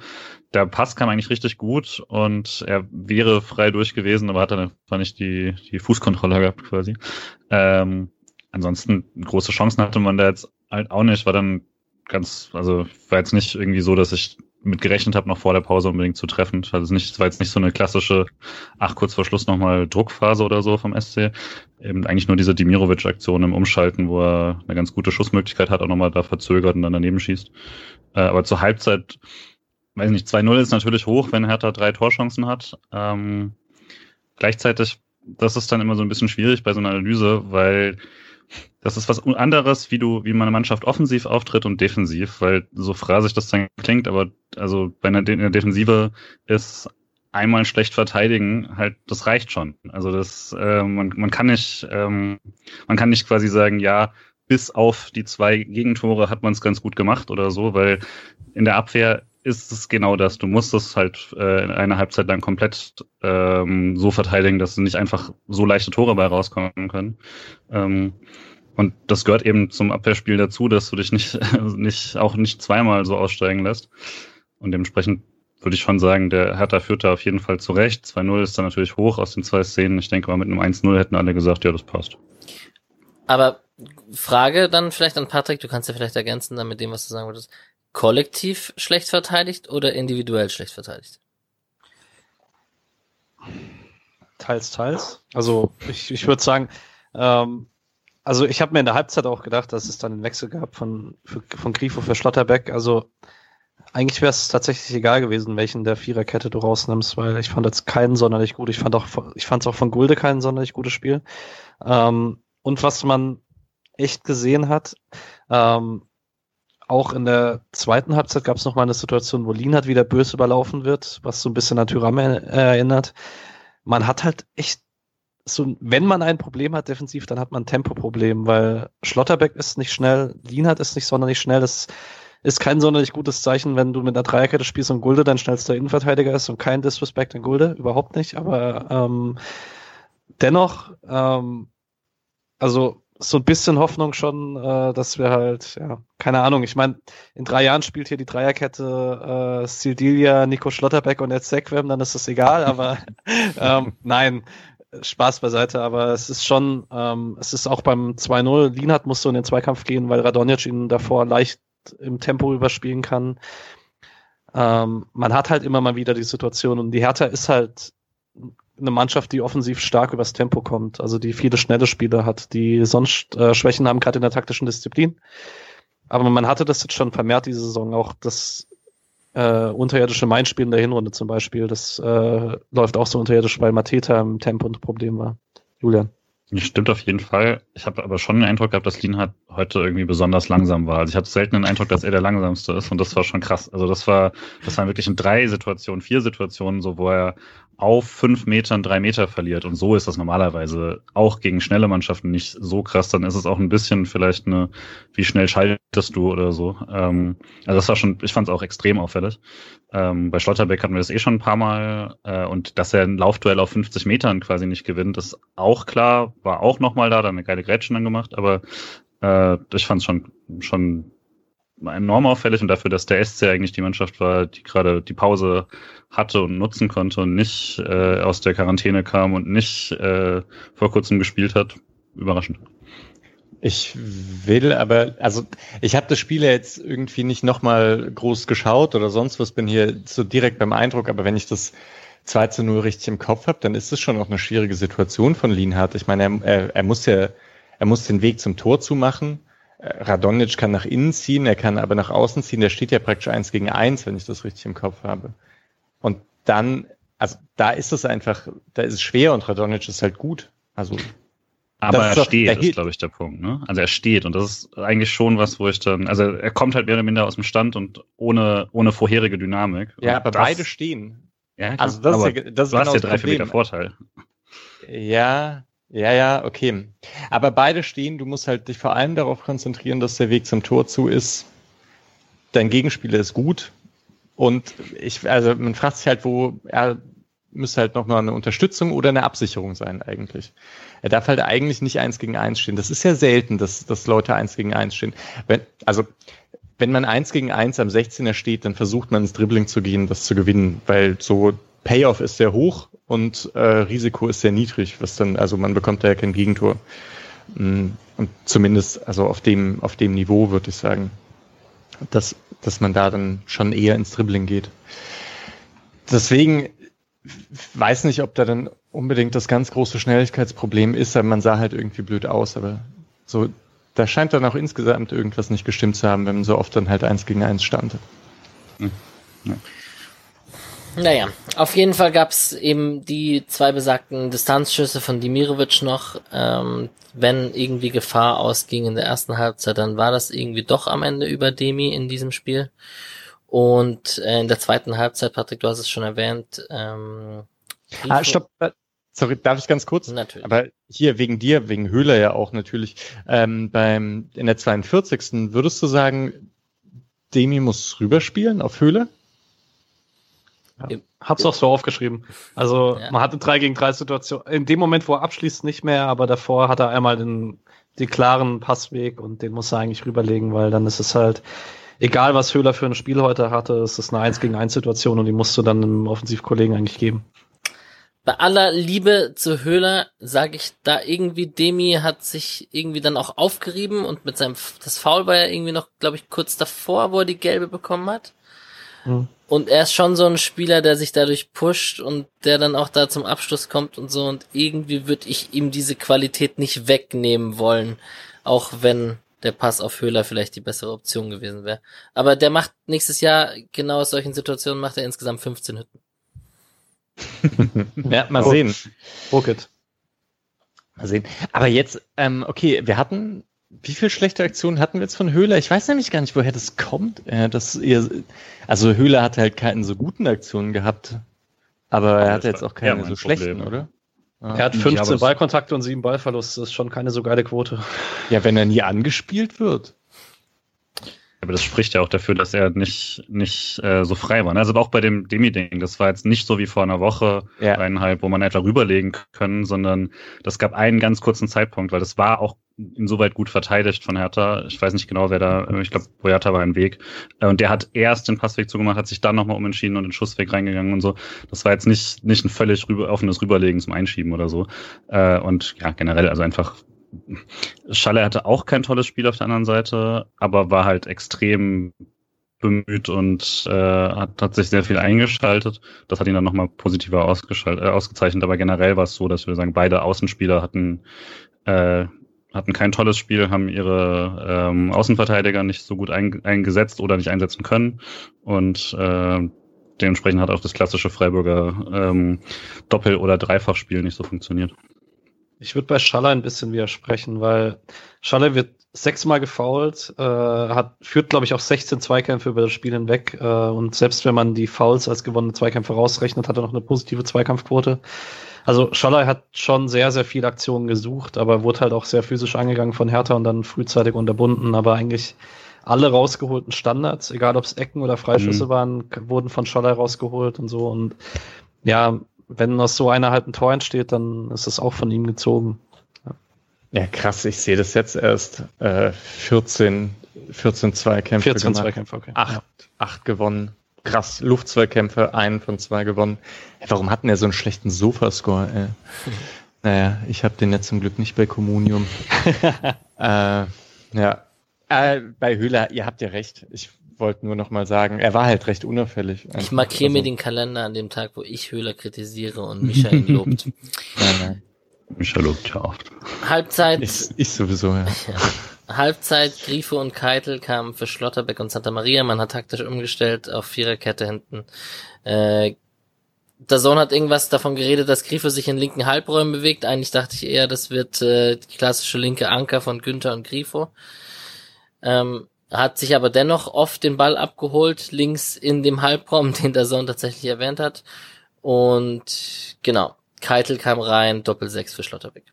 Der Pass kam eigentlich richtig gut und er wäre frei durch gewesen, aber hat dann einfach nicht die, die Fußkontrolle gehabt quasi. Ähm, ansonsten große Chancen hatte man da jetzt halt auch nicht, war dann ganz, also war jetzt nicht irgendwie so, dass ich mit gerechnet habe, noch vor der Pause unbedingt zu treffen. Also nicht, war jetzt nicht so eine klassische, ach, kurz vor Schluss nochmal Druckphase oder so vom SC. Eben eigentlich nur diese Dimirovic-Aktion im Umschalten, wo er eine ganz gute Schussmöglichkeit hat, auch nochmal da verzögert und dann daneben schießt. Äh, aber zur Halbzeit, weiß nicht, 2-0 ist natürlich hoch, wenn Hertha drei Torchancen hat. Ähm, gleichzeitig, das ist dann immer so ein bisschen schwierig bei so einer Analyse, weil das ist was anderes, wie du, wie meine Mannschaft offensiv auftritt und defensiv, weil so phrasig das dann klingt, aber also bei einer, De Defensive ist einmal schlecht verteidigen, halt, das reicht schon. Also das, äh, man, man kann nicht, ähm, man kann nicht quasi sagen, ja, bis auf die zwei Gegentore hat man es ganz gut gemacht oder so, weil in der Abwehr ist es genau das. Du musst es halt äh, in einer Halbzeit lang komplett ähm, so verteidigen, dass nicht einfach so leichte Tore bei rauskommen können. Ähm, und das gehört eben zum Abwehrspiel dazu, dass du dich nicht, nicht auch nicht zweimal so aussteigen lässt. Und dementsprechend würde ich schon sagen, der Hertha führt da auf jeden Fall zurecht. 2-0 ist dann natürlich hoch aus den zwei Szenen. Ich denke mal, mit einem 1-0 hätten alle gesagt, ja, das passt. Aber Frage dann vielleicht an Patrick, du kannst ja vielleicht ergänzen dann mit dem, was du sagen würdest kollektiv schlecht verteidigt oder individuell schlecht verteidigt? Teils, teils. Also ich, ich würde sagen, ähm, also ich habe mir in der Halbzeit auch gedacht, dass es dann einen Wechsel gab von, für, von Grifo für Schlotterbeck. Also eigentlich wäre es tatsächlich egal gewesen, welchen der Viererkette du rausnimmst, weil ich fand jetzt keinen sonderlich gut. Ich fand auch, ich fand es auch von Gulde kein sonderlich gutes Spiel. Ähm, und was man echt gesehen hat, ähm, auch in der zweiten Halbzeit gab es noch mal eine Situation, wo Lienhardt wieder böse überlaufen wird, was so ein bisschen an Tyram erinnert. Man hat halt echt so, wenn man ein Problem hat defensiv, dann hat man ein Tempoproblem, weil Schlotterbeck ist nicht schnell, Lienhardt ist nicht sonderlich schnell, das ist kein sonderlich gutes Zeichen, wenn du mit einer Dreierkette spielst und Gulde dein schnellster Innenverteidiger ist und kein Disrespect an Gulde, überhaupt nicht, aber ähm, dennoch, ähm, also so ein bisschen Hoffnung schon, äh, dass wir halt, ja, keine Ahnung, ich meine, in drei Jahren spielt hier die Dreierkette äh, Sildilia, Nico Schlotterbeck und Ed Sequem, dann ist das egal, aber ähm, nein, Spaß beiseite, aber es ist schon, ähm, es ist auch beim 2-0, Lienhardt muss so in den Zweikampf gehen, weil Radonjic ihn davor leicht im Tempo überspielen kann. Ähm, man hat halt immer mal wieder die Situation und die Hertha ist halt eine Mannschaft, die offensiv stark übers Tempo kommt, also die viele schnelle Spieler hat, die sonst äh, Schwächen haben, gerade in der taktischen Disziplin. Aber man hatte das jetzt schon vermehrt diese Saison auch, das äh, unterirdische Mainspiel in der Hinrunde zum Beispiel, das äh, läuft auch so unterirdisch, weil Mateta im Tempo ein Problem war. Julian. Stimmt auf jeden Fall. Ich habe aber schon den Eindruck gehabt, dass Lienhardt heute irgendwie besonders langsam war. Also ich hatte selten den Eindruck, dass er der langsamste ist und das war schon krass. Also das war, das waren wirklich in drei Situationen, vier Situationen, so wo er auf fünf Metern drei Meter verliert. Und so ist das normalerweise auch gegen schnelle Mannschaften nicht so krass. Dann ist es auch ein bisschen vielleicht eine, wie schnell schaltest du oder so. Ähm, also das war schon, ich fand es auch extrem auffällig. Ähm, bei Schlotterbeck hatten wir das eh schon ein paar Mal. Äh, und dass er ein Laufduell auf 50 Metern quasi nicht gewinnt, ist auch klar. War auch nochmal da, da eine geile Grätschen dann gemacht. Aber äh, ich fand es schon, schon enorm auffällig und dafür, dass der SC eigentlich die Mannschaft war, die gerade die Pause hatte und nutzen konnte und nicht äh, aus der Quarantäne kam und nicht äh, vor kurzem gespielt hat, überraschend. Ich will aber, also ich habe das Spiel ja jetzt irgendwie nicht nochmal groß geschaut oder sonst was, bin hier so direkt beim Eindruck, aber wenn ich das 2 zu 0 richtig im Kopf habe, dann ist es schon auch eine schwierige Situation von Lienhardt. Ich meine, er, er, er muss ja, er muss den Weg zum Tor zumachen Radonic kann nach innen ziehen, er kann aber nach außen ziehen, der steht ja praktisch eins gegen eins, wenn ich das richtig im Kopf habe. Und dann, also da ist es einfach, da ist es schwer und Radonic ist halt gut. Also aber er steht, ist, glaube ich, der Punkt. Ne? Also er steht und das ist eigentlich schon was, wo ich dann, also er kommt halt mehr oder minder aus dem Stand und ohne, ohne vorherige Dynamik. Ja, aber das, beide stehen. Ja, also das ist ja, das ist du genau hast ja drei Meter Vorteil. Ja, ja, ja, okay. Aber beide stehen, du musst halt dich vor allem darauf konzentrieren, dass der Weg zum Tor zu ist. Dein Gegenspieler ist gut. Und ich, also man fragt sich halt, wo er müsste halt noch mal eine Unterstützung oder eine Absicherung sein eigentlich. Er darf halt eigentlich nicht eins gegen eins stehen. Das ist ja selten, dass, dass Leute eins gegen eins stehen. Wenn, also wenn man eins gegen eins am 16er steht, dann versucht man ins Dribbling zu gehen, das zu gewinnen, weil so Payoff ist sehr hoch und äh, Risiko ist sehr niedrig, was dann, also man bekommt da ja kein Gegentor. Mm, und zumindest, also auf dem, auf dem Niveau würde ich sagen, dass, dass man da dann schon eher ins Dribbling geht. Deswegen weiß nicht, ob da dann unbedingt das ganz große Schnelligkeitsproblem ist, aber man sah halt irgendwie blöd aus, aber so, da scheint dann auch insgesamt irgendwas nicht gestimmt zu haben, wenn man so oft dann halt eins gegen eins stand. Hm. Ja. Naja, auf jeden Fall gab's eben die zwei besagten Distanzschüsse von Dimirovic noch. Ähm, wenn irgendwie Gefahr ausging in der ersten Halbzeit, dann war das irgendwie doch am Ende über Demi in diesem Spiel. Und äh, in der zweiten Halbzeit, Patrick, du hast es schon erwähnt. Ähm, ah, stopp. Äh, sorry, darf ich ganz kurz? Natürlich. Aber hier wegen dir, wegen Höhler ja auch natürlich. Ähm, beim in der 42. würdest du sagen, Demi muss rüberspielen auf Höhle? Ja. Hab's auch so aufgeschrieben. Also ja. man hatte drei gegen drei Situationen. In dem Moment, wo er abschließt, nicht mehr, aber davor hat er einmal den, den klaren Passweg und den muss er eigentlich rüberlegen, weil dann ist es halt, egal was Höhler für ein Spiel heute hatte, es ist eine 1 gegen 1 Situation und die musst du dann einem Offensivkollegen eigentlich geben. Bei aller Liebe zu Höhler sage ich da irgendwie, Demi hat sich irgendwie dann auch aufgerieben und mit seinem, das Foul war ja irgendwie noch, glaube ich, kurz davor, wo er die gelbe bekommen hat. Mhm. Und er ist schon so ein Spieler, der sich dadurch pusht und der dann auch da zum Abschluss kommt und so. Und irgendwie würde ich ihm diese Qualität nicht wegnehmen wollen. Auch wenn der Pass auf Höhler vielleicht die bessere Option gewesen wäre. Aber der macht nächstes Jahr genau aus solchen Situationen macht er insgesamt 15 Hütten. ja, mal sehen. Rocket. Mal sehen. Aber jetzt, ähm, okay, wir hatten wie viel schlechte Aktionen hatten wir jetzt von Höhler? Ich weiß nämlich gar nicht, woher das kommt. Äh, dass ihr, also Höhler hat halt keine so guten Aktionen gehabt, aber er hat jetzt auch keine so schlechten, oder? Er hat 15 Ballkontakte und 7 Ballverluste. Das ist schon keine so geile Quote. Ja, wenn er nie angespielt wird. Aber das spricht ja auch dafür, dass er nicht, nicht äh, so frei war. Also auch bei dem Demi-Ding, das war jetzt nicht so wie vor einer Woche, ja. eineinhalb, wo man etwa rüberlegen können, sondern das gab einen ganz kurzen Zeitpunkt, weil das war auch insoweit gut verteidigt von Hertha. Ich weiß nicht genau, wer da, ich glaube, Boyata war im Weg. Äh, und der hat erst den Passweg zugemacht, hat sich dann nochmal umentschieden und den Schussweg reingegangen und so. Das war jetzt nicht, nicht ein völlig rüber, offenes Rüberlegen zum Einschieben oder so. Äh, und ja, generell, also einfach, Schalle hatte auch kein tolles Spiel auf der anderen Seite, aber war halt extrem bemüht und äh, hat, hat sich sehr viel eingeschaltet. Das hat ihn dann nochmal positiver ausgeschaltet, äh, ausgezeichnet. Aber generell war es so, dass wir sagen, beide Außenspieler hatten äh, hatten kein tolles Spiel, haben ihre ähm, Außenverteidiger nicht so gut ein, eingesetzt oder nicht einsetzen können. Und äh, dementsprechend hat auch das klassische Freiburger ähm, Doppel- oder Dreifachspiel nicht so funktioniert. Ich würde bei Schaller ein bisschen widersprechen, weil Schaller wird sechsmal gefoult, äh, hat, führt, glaube ich, auch 16 Zweikämpfe über das Spiel hinweg. Äh, und selbst wenn man die Fouls als gewonnene Zweikämpfe rausrechnet, hat er noch eine positive Zweikampfquote. Also Scholler hat schon sehr, sehr viele Aktionen gesucht, aber wurde halt auch sehr physisch angegangen von Hertha und dann frühzeitig unterbunden. Aber eigentlich alle rausgeholten Standards, egal ob es Ecken oder Freischüsse mhm. waren, wurden von Scholler rausgeholt und so. Und ja, wenn aus so einer halt ein Tor entsteht, dann ist es auch von ihm gezogen. Ja, krass, ich sehe das jetzt erst. Äh, 14, 14 Zweikämpfe 14 gemacht. Zweikämpfe, okay. Acht, ja. acht gewonnen. Krass, Luftzweikämpfe, einen von zwei gewonnen. Hey, warum hatten er so einen schlechten Sofascore? Ey? naja, ich habe den jetzt zum Glück nicht bei Communium. äh, ja, äh, bei Höhler, ihr habt ja recht. Ich wollte nur noch mal sagen, er war halt recht unauffällig. Ich markiere also. mir den Kalender an dem Tag, wo ich Höhler kritisiere und Micha ihn lobt. nein, nein. Micha lobt ja oft. Halbzeit. Ich, ich sowieso, ja. ja. Halbzeit, Grifo und Keitel kamen für Schlotterbeck und Santa Maria. Man hat taktisch umgestellt auf Viererkette hinten. Äh, der Sohn hat irgendwas davon geredet, dass Grifo sich in linken Halbräumen bewegt. Eigentlich dachte ich eher, das wird äh, die klassische linke Anker von Günther und Grifo. Ähm, hat sich aber dennoch oft den Ball abgeholt, links in dem Halbraum, den der Sohn tatsächlich erwähnt hat. Und genau, Keitel kam rein, Doppel 6 für Schlotterbeck.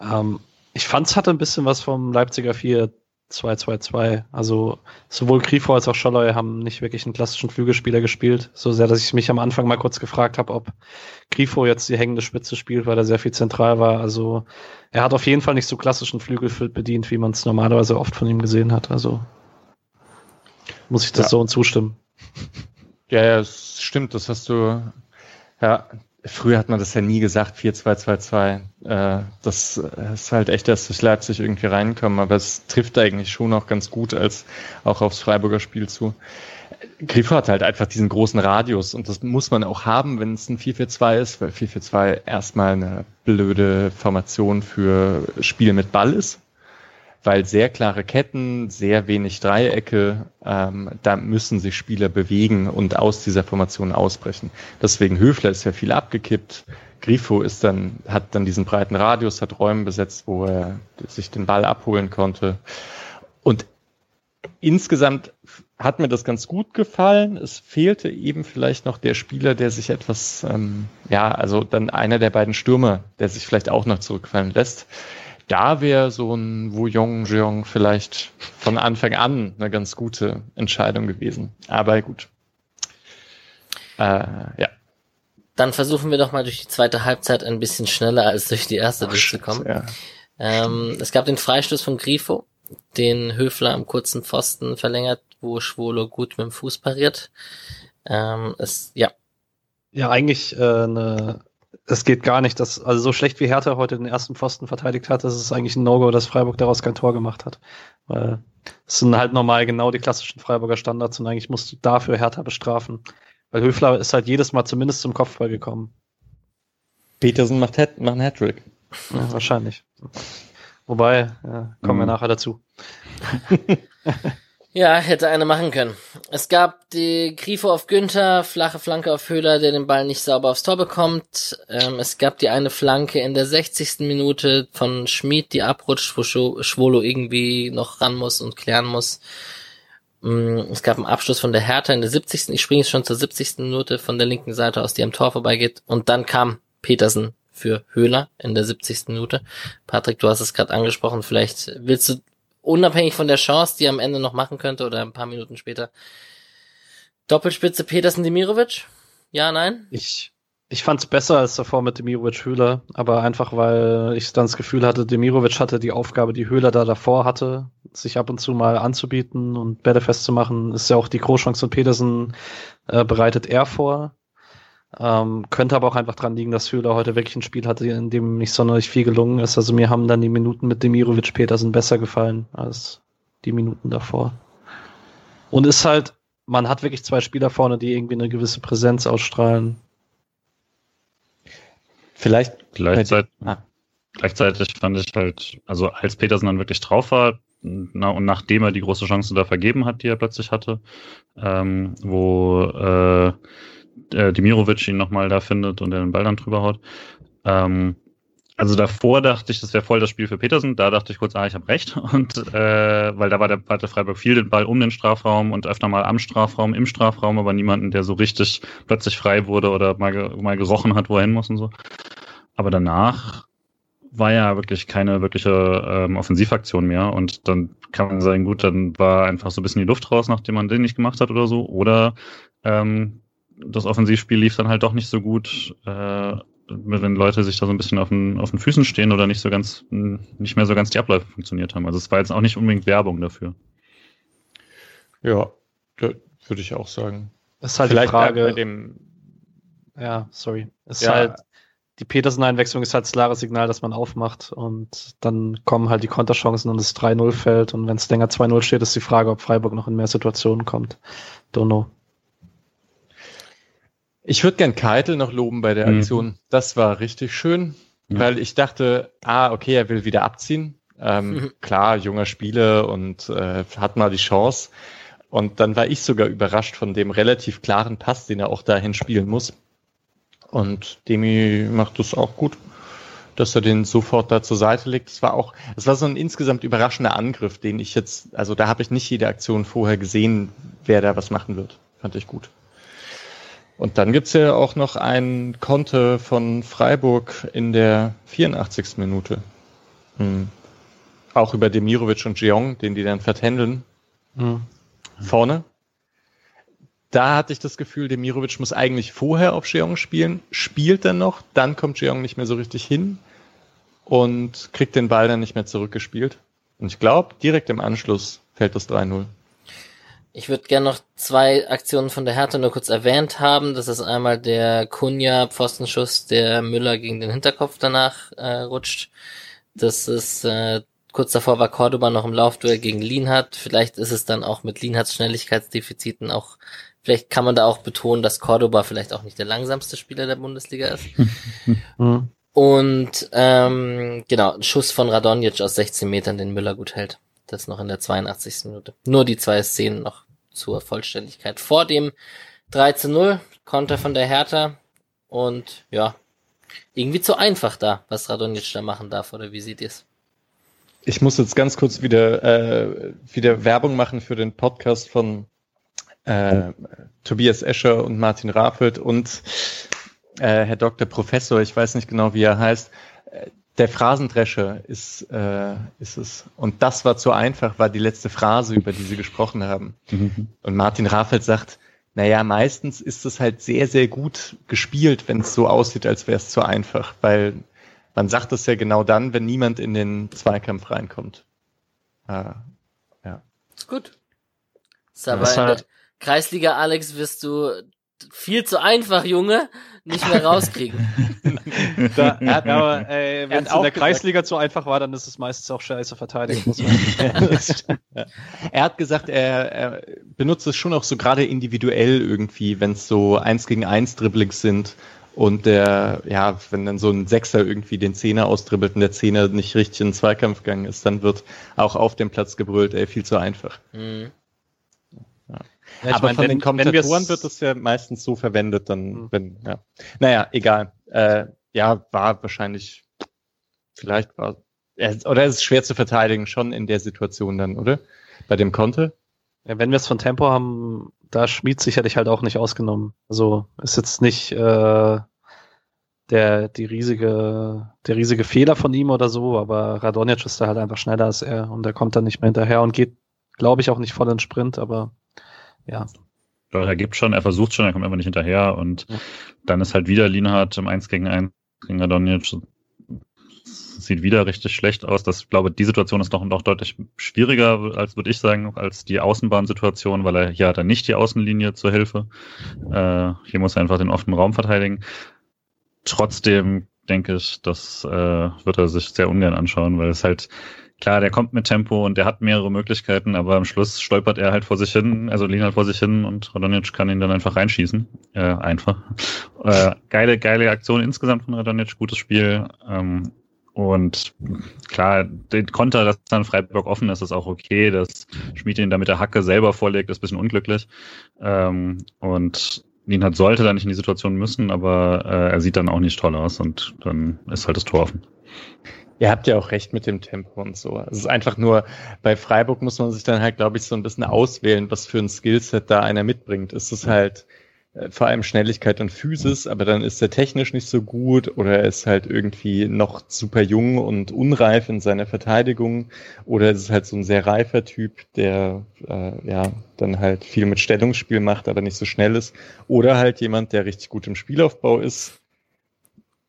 Ähm, ich fand es hatte ein bisschen was vom Leipziger 4-2-2-2. Also sowohl Grifo als auch Scholloy haben nicht wirklich einen klassischen Flügelspieler gespielt. So sehr, dass ich mich am Anfang mal kurz gefragt habe, ob Grifo jetzt die hängende Spitze spielt, weil er sehr viel zentral war. Also er hat auf jeden Fall nicht so klassischen Flügel bedient, wie man es normalerweise oft von ihm gesehen hat. Also muss ich das ja. so und zustimmen. Ja, ja, es stimmt, das hast du, ja, früher hat man das ja nie gesagt, 4-2-2-2. Äh, das ist halt echt erst durch Leipzig irgendwie reinkommen, aber es trifft eigentlich schon auch ganz gut als auch aufs Freiburger Spiel zu. Grifo hat halt einfach diesen großen Radius und das muss man auch haben, wenn es ein 4-4-2 ist, weil 4-4-2 erstmal eine blöde Formation für Spiel mit Ball ist weil sehr klare Ketten, sehr wenig Dreiecke, ähm, da müssen sich Spieler bewegen und aus dieser Formation ausbrechen. Deswegen Höfler ist ja viel abgekippt. Grifo ist dann, hat dann diesen breiten Radius, hat Räume besetzt, wo er sich den Ball abholen konnte. Und insgesamt hat mir das ganz gut gefallen. Es fehlte eben vielleicht noch der Spieler, der sich etwas, ähm, ja, also dann einer der beiden Stürmer, der sich vielleicht auch noch zurückfallen lässt da wäre so ein Wu Yong Jeong vielleicht von Anfang an eine ganz gute Entscheidung gewesen. Aber gut. Äh, ja. Dann versuchen wir doch mal durch die zweite Halbzeit ein bisschen schneller als durch die erste Ach, durchzukommen. Ja. Ähm, es gab den Freistoß von Grifo, den Höfler am kurzen Pfosten verlängert, wo Schwolo gut mit dem Fuß pariert. Ähm, es, ja. Ja, eigentlich äh, eine es geht gar nicht. Dass, also so schlecht wie Hertha heute den ersten Pfosten verteidigt hat, das ist eigentlich ein No-Go, dass Freiburg daraus kein Tor gemacht hat. Weil es sind halt normal genau die klassischen Freiburger Standards und eigentlich musst du dafür Hertha bestrafen. Weil Höfler ist halt jedes Mal zumindest zum Kopfball gekommen. Petersen macht, Hat macht einen Hattrick. Ja, wahrscheinlich. Wobei, ja, kommen mhm. wir nachher dazu. Ja, hätte eine machen können. Es gab die Grifo auf Günther, flache Flanke auf Höhler, der den Ball nicht sauber aufs Tor bekommt. Ähm, es gab die eine Flanke in der 60. Minute von Schmid, die abrutscht, wo Schwolo irgendwie noch ran muss und klären muss. Mm, es gab einen Abschluss von der Hertha in der 70. Ich springe jetzt schon zur 70. Minute von der linken Seite aus, die am Tor vorbeigeht. Und dann kam Petersen für Höhler in der 70. Minute. Patrick, du hast es gerade angesprochen. Vielleicht willst du unabhängig von der Chance, die er am Ende noch machen könnte oder ein paar Minuten später. Doppelspitze Petersen Demirovic? Ja, nein? Ich, ich fand es besser als davor mit Demirovic Höhler, aber einfach weil ich dann das Gefühl hatte, Demirovic hatte die Aufgabe, die Höhler da davor hatte, sich ab und zu mal anzubieten und Bälle festzumachen. Ist ja auch die Großchance von Petersen äh, bereitet er vor. Ähm, könnte aber auch einfach dran liegen, dass Höhler heute wirklich ein Spiel hatte, in dem nicht sonderlich viel gelungen ist. Also mir haben dann die Minuten mit Demirovic Petersen besser gefallen als die Minuten davor. Und ist halt, man hat wirklich zwei Spieler vorne, die irgendwie eine gewisse Präsenz ausstrahlen. Vielleicht, seit, ah. gleichzeitig fand ich halt, also als Petersen dann wirklich drauf war, na, und nachdem er die große Chance da vergeben hat, die er plötzlich hatte, ähm, wo äh, Dimirovic ihn nochmal da findet und er den Ball dann drüber haut. Ähm, also davor dachte ich, das wäre voll das Spiel für Petersen. Da dachte ich kurz, ah, ich habe recht. Und äh, weil da war der, hatte Freiburg viel den Ball um den Strafraum und öfter mal am Strafraum, im Strafraum, aber niemanden, der so richtig plötzlich frei wurde oder mal, mal gerochen hat, wo er hin muss und so. Aber danach war ja wirklich keine wirkliche ähm, Offensivaktion mehr. Und dann kann man sagen, gut, dann war einfach so ein bisschen die Luft raus, nachdem man den nicht gemacht hat oder so. Oder ähm, das Offensivspiel lief dann halt doch nicht so gut, äh, wenn Leute sich da so ein bisschen auf den, auf den Füßen stehen oder nicht so ganz, nicht mehr so ganz die Abläufe funktioniert haben. Also es war jetzt auch nicht unbedingt Werbung dafür. Ja, würde ich auch sagen. Das ist halt Vielleicht die Frage. Bei dem, ja, sorry. Es ja. ist halt die Petersen-Einwechslung ist halt das klare Signal, dass man aufmacht und dann kommen halt die Konterchancen und es 3-0 fällt und wenn es länger 2-0 steht, ist die Frage, ob Freiburg noch in mehr Situationen kommt. Don't know. Ich würde gern Keitel noch loben bei der mhm. Aktion. Mhm. Das war richtig schön, mhm. weil ich dachte, ah, okay, er will wieder abziehen. Ähm, mhm. Klar, junger Spieler und äh, hat mal die Chance. Und dann war ich sogar überrascht von dem relativ klaren Pass, den er auch dahin spielen muss. Und Demi macht das auch gut, dass er den sofort da zur Seite legt. Es war auch, es war so ein insgesamt überraschender Angriff, den ich jetzt, also da habe ich nicht jede Aktion vorher gesehen, wer da was machen wird. Fand ich gut. Und dann gibt's ja auch noch ein Konte von Freiburg in der 84. Minute. Hm. Auch über Demirovic und Jeong, den die dann vertändeln. Hm. Vorne da hatte ich das Gefühl, Demirovic muss eigentlich vorher auf Jeong spielen, spielt dann noch, dann kommt Jeong nicht mehr so richtig hin und kriegt den Ball dann nicht mehr zurückgespielt. Und ich glaube, direkt im Anschluss fällt das 3-0. Ich würde gerne noch zwei Aktionen von der Hertha nur kurz erwähnt haben. Das ist einmal der Kunja Pfostenschuss, der Müller gegen den Hinterkopf danach äh, rutscht. Das ist äh, kurz davor war Cordoba noch im Laufduell gegen Lienhardt. Vielleicht ist es dann auch mit Lienhardts Schnelligkeitsdefiziten auch Vielleicht kann man da auch betonen, dass Cordoba vielleicht auch nicht der langsamste Spieler der Bundesliga ist. Und ähm, genau, ein Schuss von Radonjic aus 16 Metern, den Müller gut hält. Das noch in der 82. Minute. Nur die zwei Szenen noch zur Vollständigkeit. Vor dem 3 zu 0, Konter von der Hertha. Und ja, irgendwie zu einfach da, was Radonjic da machen darf, oder wie seht ihr es? Ich muss jetzt ganz kurz wieder, äh, wieder Werbung machen für den Podcast von äh, Tobias Escher und Martin Raffelt und äh, Herr Dr. Professor, ich weiß nicht genau, wie er heißt. Der Phrasendrescher ist, äh, ist es. Und das war zu einfach, war die letzte Phrase, über die Sie gesprochen haben. Mhm. Und Martin Raffelt sagt, naja, meistens ist es halt sehr, sehr gut gespielt, wenn es so aussieht, als wäre es zu einfach, weil man sagt es ja genau dann, wenn niemand in den Zweikampf reinkommt. Ah, ja. Ist gut. Ist aber halt, Kreisliga Alex wirst du viel zu einfach, Junge, nicht mehr rauskriegen. da, er aber, äh, wenn es in der Kreisliga zu einfach war, dann ist es meistens auch scheiße verteidigt. ja. Er hat gesagt, er, er benutzt es schon auch so gerade individuell irgendwie, wenn es so eins gegen eins Dribblings sind und der, ja, wenn dann so ein Sechser irgendwie den Zehner austribbelt und der Zehner nicht richtig in den Zweikampf gegangen ist, dann wird auch auf dem Platz gebrüllt, ey, viel zu einfach. Mhm. Ja, aber meine, von wenn, den Kommentatoren wird es ja meistens so verwendet, dann, mhm. wenn, ja. Naja, egal. Äh, ja, war wahrscheinlich, vielleicht war, oder ist es schwer zu verteidigen, schon in der Situation dann, oder? Bei dem Konte? Ja, wenn wir es von Tempo haben, da Schmied sicherlich halt auch nicht ausgenommen. Also ist jetzt nicht äh, der die riesige der riesige Fehler von ihm oder so, aber Radonjic ist da halt einfach schneller als er und er kommt dann nicht mehr hinterher und geht, glaube ich, auch nicht voll in Sprint, aber ja. Doch, er gibt schon, er versucht schon, er kommt einfach nicht hinterher und ja. dann ist halt wieder Lienhardt im 1 gegen 1 gegen Radonjic. Sieht wieder richtig schlecht aus. Das, ich glaube, die Situation ist noch, noch deutlich schwieriger, als würde ich sagen, als die Außenbahnsituation, weil er hier hat er nicht die Außenlinie zur Hilfe. Äh, hier muss er einfach den offenen Raum verteidigen. Trotzdem denke ich, das äh, wird er sich sehr ungern anschauen, weil es halt klar, der kommt mit Tempo und der hat mehrere Möglichkeiten, aber am Schluss stolpert er halt vor sich hin, also Lina halt vor sich hin und Radonic kann ihn dann einfach reinschießen. Äh, einfach. Äh, geile, geile Aktion insgesamt von Radonic, gutes Spiel. Ähm, und klar, den Konter, dass dann Freiburg offen ist, ist auch okay. Dass Schmied ihn da mit der Hacke selber vorlegt, ist bisschen unglücklich. Ähm, und Nienhardt sollte da nicht in die Situation müssen, aber äh, er sieht dann auch nicht toll aus und dann ist halt das Tor offen. Ihr habt ja auch recht mit dem Tempo und so. Es ist einfach nur, bei Freiburg muss man sich dann halt, glaube ich, so ein bisschen auswählen, was für ein Skillset da einer mitbringt. Ist es halt äh, vor allem Schnelligkeit und Physis, aber dann ist er technisch nicht so gut oder er ist halt irgendwie noch super jung und unreif in seiner Verteidigung oder es ist halt so ein sehr reifer Typ, der äh, ja dann halt viel mit Stellungsspiel macht, aber nicht so schnell ist oder halt jemand, der richtig gut im Spielaufbau ist.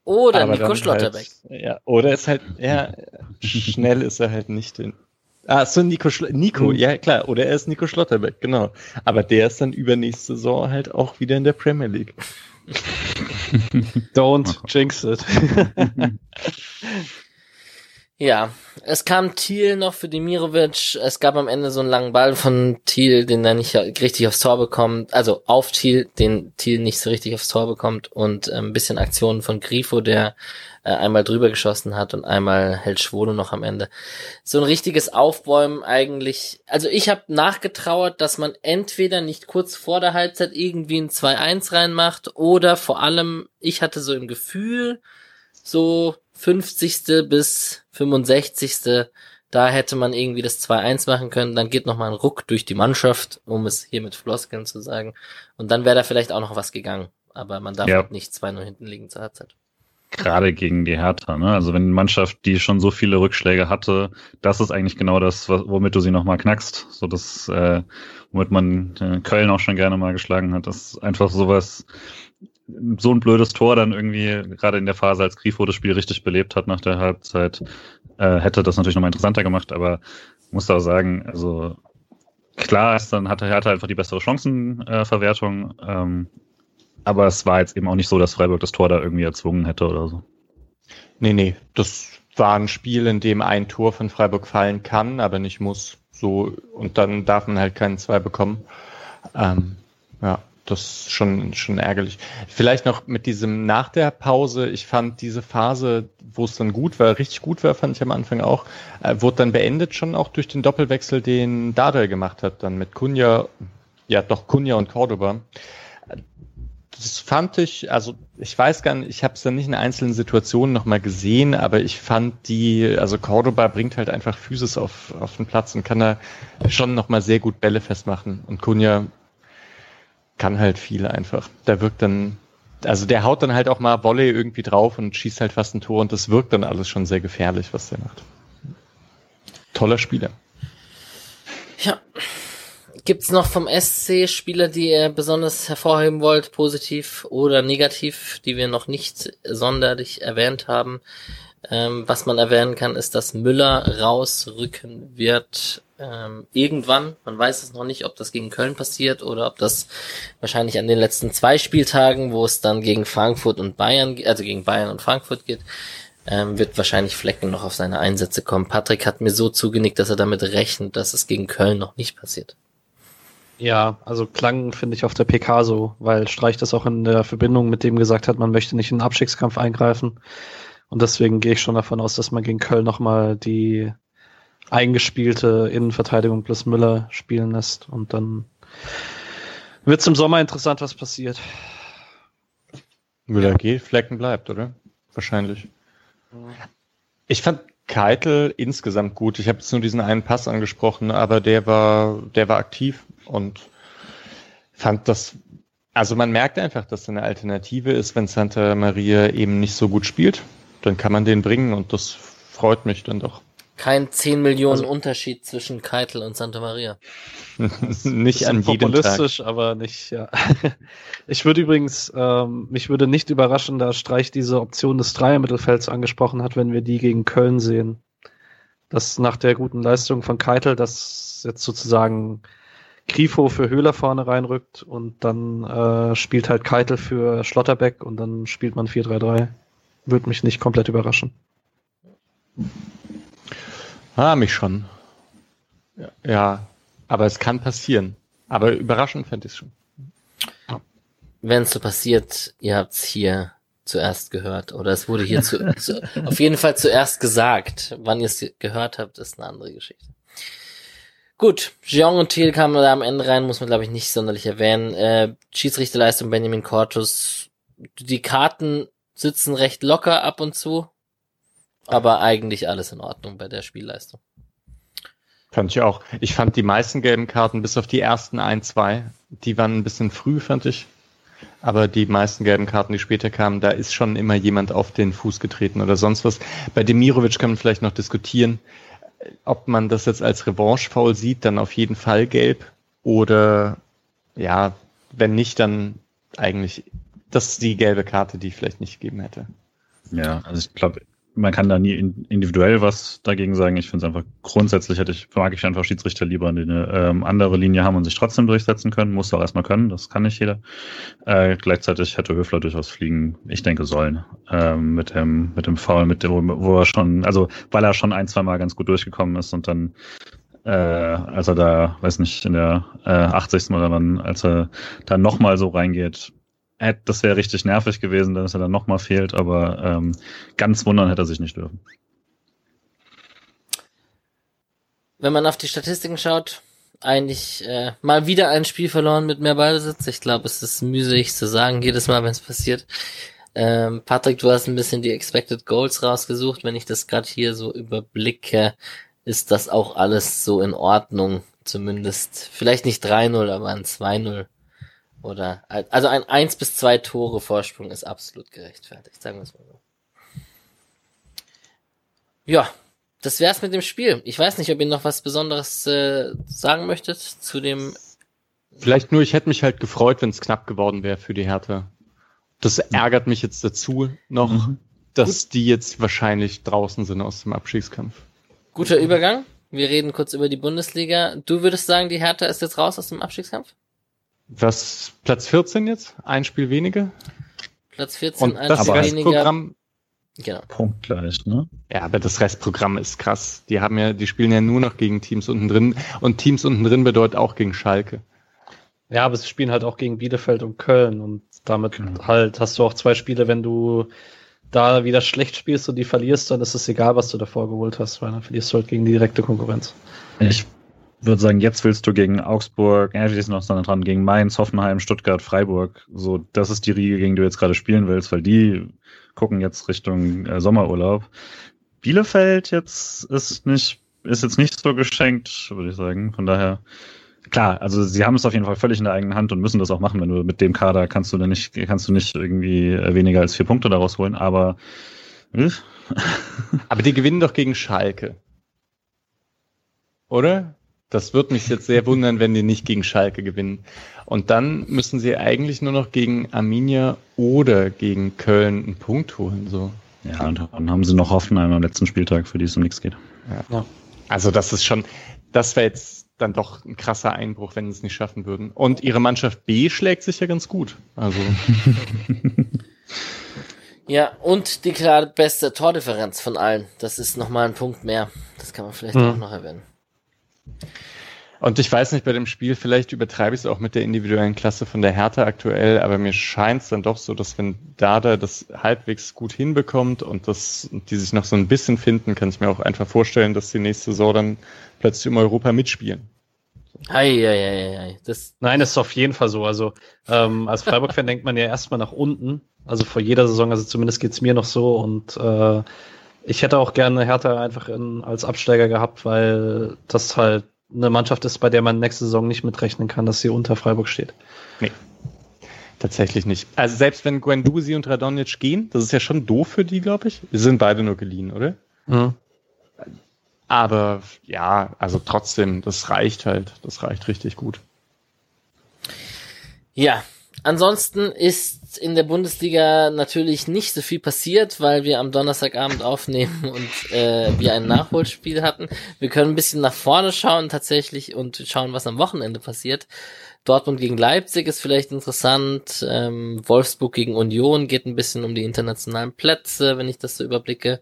Oder Nico Schlotterbeck. Halt, ja, oder ist halt, ja, schnell ist er halt nicht in, Ah, so Nico, Schlo Nico, mhm. ja klar, oder er ist Nico Schlotterbeck, genau. Aber der ist dann übernächste Saison halt auch wieder in der Premier League. Don't jinx it. ja, es kam Thiel noch für Demirovic. Es gab am Ende so einen langen Ball von Thiel, den er nicht richtig aufs Tor bekommt. Also auf Thiel, den Thiel nicht so richtig aufs Tor bekommt. Und äh, ein bisschen Aktionen von Grifo, der äh, einmal drüber geschossen hat und einmal hält Schwole noch am Ende. So ein richtiges Aufbäumen eigentlich. Also ich habe nachgetrauert, dass man entweder nicht kurz vor der Halbzeit irgendwie ein 2-1 reinmacht oder vor allem, ich hatte so im Gefühl, so 50. bis 65. Da hätte man irgendwie das 2-1 machen können, dann geht nochmal ein Ruck durch die Mannschaft, um es hier mit Floskeln zu sagen. Und dann wäre da vielleicht auch noch was gegangen. Aber man darf ja. halt nicht 2-0 hinten liegen zur Halbzeit gerade gegen die Hertha. Ne? Also wenn eine Mannschaft, die schon so viele Rückschläge hatte, das ist eigentlich genau das, womit du sie nochmal knackst. So das, äh, womit man äh, Köln auch schon gerne mal geschlagen hat. Das ist einfach sowas, so ein blödes Tor dann irgendwie, gerade in der Phase, als Grifo das Spiel richtig belebt hat nach der Halbzeit, äh, hätte das natürlich nochmal interessanter gemacht, aber muss da auch sagen, also klar ist dann hatte Hertha einfach die bessere Chancenverwertung, äh, ähm, aber es war jetzt eben auch nicht so, dass Freiburg das Tor da irgendwie erzwungen hätte oder so. Nee, nee, das war ein Spiel, in dem ein Tor von Freiburg fallen kann, aber nicht muss. So, und dann darf man halt keinen zwei bekommen. Ähm, ja, das ist schon, schon ärgerlich. Vielleicht noch mit diesem nach der Pause. Ich fand diese Phase, wo es dann gut war, richtig gut war, fand ich am Anfang auch, äh, wurde dann beendet schon auch durch den Doppelwechsel, den Dardai gemacht hat, dann mit Kunja, ja doch Kunja und Cordoba das fand ich, also ich weiß gar nicht, ich habe es dann nicht in einzelnen Situationen nochmal gesehen, aber ich fand die, also Cordoba bringt halt einfach Physis auf, auf den Platz und kann da schon nochmal sehr gut Bälle festmachen. Und Kunja kann halt viel einfach. Der wirkt dann, also der haut dann halt auch mal Volley irgendwie drauf und schießt halt fast ein Tor und das wirkt dann alles schon sehr gefährlich, was der macht. Toller Spieler. Ja, Gibt's noch vom SC Spieler, die ihr besonders hervorheben wollt, positiv oder negativ, die wir noch nicht sonderlich erwähnt haben? Ähm, was man erwähnen kann, ist, dass Müller rausrücken wird ähm, irgendwann. Man weiß es noch nicht, ob das gegen Köln passiert oder ob das wahrscheinlich an den letzten zwei Spieltagen, wo es dann gegen Frankfurt und Bayern, also gegen Bayern und Frankfurt geht, ähm, wird wahrscheinlich Flecken noch auf seine Einsätze kommen. Patrick hat mir so zugenickt, dass er damit rechnet, dass es gegen Köln noch nicht passiert. Ja, also klang finde ich auf der PK so, weil Streich das auch in der Verbindung mit dem gesagt hat, man möchte nicht in den Abstiegskampf eingreifen. Und deswegen gehe ich schon davon aus, dass man gegen Köln nochmal die eingespielte Innenverteidigung plus Müller spielen lässt. Und dann wird es im Sommer interessant, was passiert. Müller geht, Flecken bleibt, oder? Wahrscheinlich. Ich fand Keitel insgesamt gut. Ich habe jetzt nur diesen einen Pass angesprochen, aber der war, der war aktiv und fand das, also man merkt einfach, dass eine Alternative ist, wenn Santa Maria eben nicht so gut spielt, dann kann man den bringen und das freut mich dann doch. Kein 10 Millionen also, Unterschied zwischen Keitel und Santa Maria. nicht an jedem populistisch, Tag. aber nicht, ja. Ich würde übrigens, ähm, mich würde nicht überraschen, da Streich diese Option des Dreier-Mittelfelds angesprochen hat, wenn wir die gegen Köln sehen. Dass nach der guten Leistung von Keitel, das jetzt sozusagen Grifo für Höhler vorne reinrückt und dann äh, spielt halt Keitel für Schlotterbeck und dann spielt man 4-3-3. Würde mich nicht komplett überraschen. Ah, mich schon. Ja, ja, aber es kann passieren. Aber überraschend fände ich es schon. Wenn es so passiert, ihr habt's hier zuerst gehört. Oder es wurde hier zu, zu, auf jeden Fall zuerst gesagt. Wann ihr es gehört habt, ist eine andere Geschichte. Gut, Jean und Thiel kamen da am Ende rein, muss man glaube ich nicht sonderlich erwähnen. Äh, Schiedsrichterleistung Benjamin Cortus. Die Karten sitzen recht locker ab und zu, aber eigentlich alles in Ordnung bei der Spielleistung. Fand ich auch. Ich fand die meisten gelben Karten, bis auf die ersten ein, zwei, die waren ein bisschen früh, fand ich. Aber die meisten gelben Karten, die später kamen, da ist schon immer jemand auf den Fuß getreten oder sonst was. Bei Demirovic kann man vielleicht noch diskutieren, ob man das jetzt als Revanche-Foul sieht, dann auf jeden Fall gelb. Oder ja, wenn nicht, dann eigentlich das ist die gelbe Karte, die ich vielleicht nicht gegeben hätte. Ja, also ich glaube, man kann da nie individuell was dagegen sagen. Ich finde es einfach grundsätzlich hätte ich, mag ich einfach Schiedsrichter lieber, die eine ähm, andere Linie haben und sich trotzdem durchsetzen können. Muss auch erstmal können, das kann nicht jeder. Äh, gleichzeitig hätte Höfler durchaus fliegen, ich denke, sollen. Ähm, mit dem, mit dem Foul, mit dem, wo er schon, also weil er schon ein, zwei Mal ganz gut durchgekommen ist und dann äh, als er da, weiß nicht, in der äh, 80. oder dann, als er da nochmal so reingeht, das wäre richtig nervig gewesen, dass er dann nochmal fehlt, aber ähm, ganz wundern hätte er sich nicht dürfen. Wenn man auf die Statistiken schaut, eigentlich äh, mal wieder ein Spiel verloren mit mehr Ballbesitz. Ich glaube, es ist müßig zu sagen, jedes Mal, wenn es passiert. Ähm, Patrick, du hast ein bisschen die Expected Goals rausgesucht. Wenn ich das gerade hier so überblicke, ist das auch alles so in Ordnung. Zumindest, vielleicht nicht 3-0, aber ein 2-0 oder, also ein 1 bis 2 Tore Vorsprung ist absolut gerechtfertigt, sagen wir es mal so. Ja, das wär's mit dem Spiel. Ich weiß nicht, ob ihr noch was Besonderes äh, sagen möchtet zu dem. Vielleicht nur, ich hätte mich halt gefreut, wenn es knapp geworden wäre für die Hertha. Das ärgert mich jetzt dazu noch, mhm. dass Gut. die jetzt wahrscheinlich draußen sind aus dem Abschiedskampf. Guter Übergang. Wir reden kurz über die Bundesliga. Du würdest sagen, die Hertha ist jetzt raus aus dem Abstiegskampf? Was, Platz 14 jetzt? Ein Spiel weniger? Platz 14, Und ein das Spiel Restprogramm, weniger. Genau. Punktgleich, ne? Ja, aber das Restprogramm ist krass. Die haben ja, die spielen ja nur noch gegen Teams unten drin. Und Teams unten drin bedeutet auch gegen Schalke. Ja, aber sie spielen halt auch gegen Bielefeld und Köln. Und damit genau. halt hast du auch zwei Spiele, wenn du da wieder schlecht spielst und die verlierst, dann ist es egal, was du davor geholt hast, weil dann verlierst du halt gegen die direkte Konkurrenz. Ich würde sagen, jetzt willst du gegen Augsburg, ja, die sind noch dran, gegen Mainz, Hoffenheim, Stuttgart, Freiburg. So, das ist die Riege, gegen die du jetzt gerade spielen willst, weil die gucken jetzt Richtung äh, Sommerurlaub. Bielefeld jetzt ist nicht, ist jetzt nicht so geschenkt, würde ich sagen. Von daher, klar, also sie haben es auf jeden Fall völlig in der eigenen Hand und müssen das auch machen. Wenn du mit dem Kader kannst du dann nicht, kannst du nicht irgendwie äh, weniger als vier Punkte daraus holen, aber äh. aber die gewinnen doch gegen Schalke. Oder? Das wird mich jetzt sehr wundern, wenn die nicht gegen Schalke gewinnen. Und dann müssen sie eigentlich nur noch gegen Arminia oder gegen Köln einen Punkt holen. So. Ja, und dann haben sie noch Hoffenheim am letzten Spieltag, für die es um nichts geht. Ja. Also das ist schon, das wäre jetzt dann doch ein krasser Einbruch, wenn sie es nicht schaffen würden. Und ihre Mannschaft B schlägt sich ja ganz gut. Also. ja, und die klar beste Tordifferenz von allen. Das ist nochmal ein Punkt mehr. Das kann man vielleicht hm. auch noch erwähnen. Und ich weiß nicht, bei dem Spiel, vielleicht übertreibe ich es auch mit der individuellen Klasse von der Hertha aktuell, aber mir scheint es dann doch so, dass wenn Dada das halbwegs gut hinbekommt und das, die sich noch so ein bisschen finden, kann ich mir auch einfach vorstellen, dass die nächste Saison dann plötzlich im Europa mitspielen. Ei, ei, ei, ei. Das Nein, das ist auf jeden Fall so. Also ähm, als Freiburg-Fan denkt man ja erstmal nach unten. Also vor jeder Saison, also zumindest geht's mir noch so und äh, ich hätte auch gerne Hertha einfach in, als Absteiger gehabt, weil das halt eine Mannschaft ist, bei der man nächste Saison nicht mitrechnen kann, dass sie unter Freiburg steht. Nee. Tatsächlich nicht. Also selbst wenn Guendouzi und Radonjic gehen, das ist ja schon doof für die, glaube ich. Sie sind beide nur geliehen, oder? Mhm. Aber ja, also trotzdem, das reicht halt. Das reicht richtig gut. Ja, ansonsten ist in der Bundesliga natürlich nicht so viel passiert, weil wir am Donnerstagabend aufnehmen und äh, wir ein Nachholspiel hatten. Wir können ein bisschen nach vorne schauen tatsächlich und schauen, was am Wochenende passiert. Dortmund gegen Leipzig ist vielleicht interessant. Ähm, Wolfsburg gegen Union geht ein bisschen um die internationalen Plätze, wenn ich das so überblicke.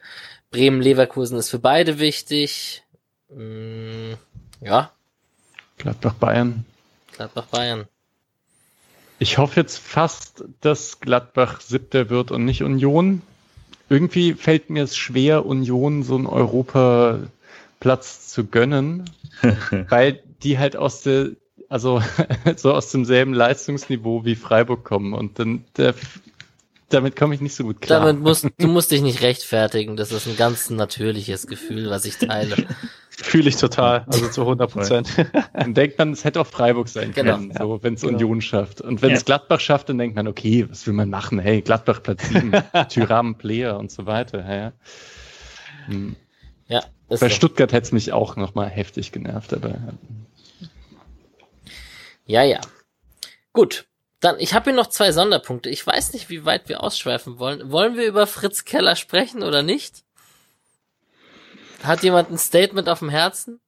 Bremen-Leverkusen ist für beide wichtig. Mm, ja. Gladbach-Bayern. Gladbach-Bayern. Ich hoffe jetzt fast, dass Gladbach siebter wird und nicht Union. Irgendwie fällt mir es schwer, Union so einen Europaplatz zu gönnen, weil die halt aus der, also so aus demselben Leistungsniveau wie Freiburg kommen und dann der, damit komme ich nicht so gut klar. Damit musst du musst dich nicht rechtfertigen. Das ist ein ganz natürliches Gefühl, was ich teile. Fühle ich total, also zu 100 Prozent. dann denkt man, es hätte auch Freiburg sein genau. können, so, wenn es genau. Union schafft. Und wenn es Gladbach schafft, dann denkt man, okay, was will man machen? Hey, Gladbach Platz 7, Tyram Player und so weiter. Ja, hm. ja Bei so. Stuttgart hätte es mich auch nochmal heftig genervt, aber. Ja, ja. Gut. Dann, ich habe hier noch zwei Sonderpunkte. Ich weiß nicht, wie weit wir ausschweifen wollen. Wollen wir über Fritz Keller sprechen oder nicht? Hat jemand ein Statement auf dem Herzen?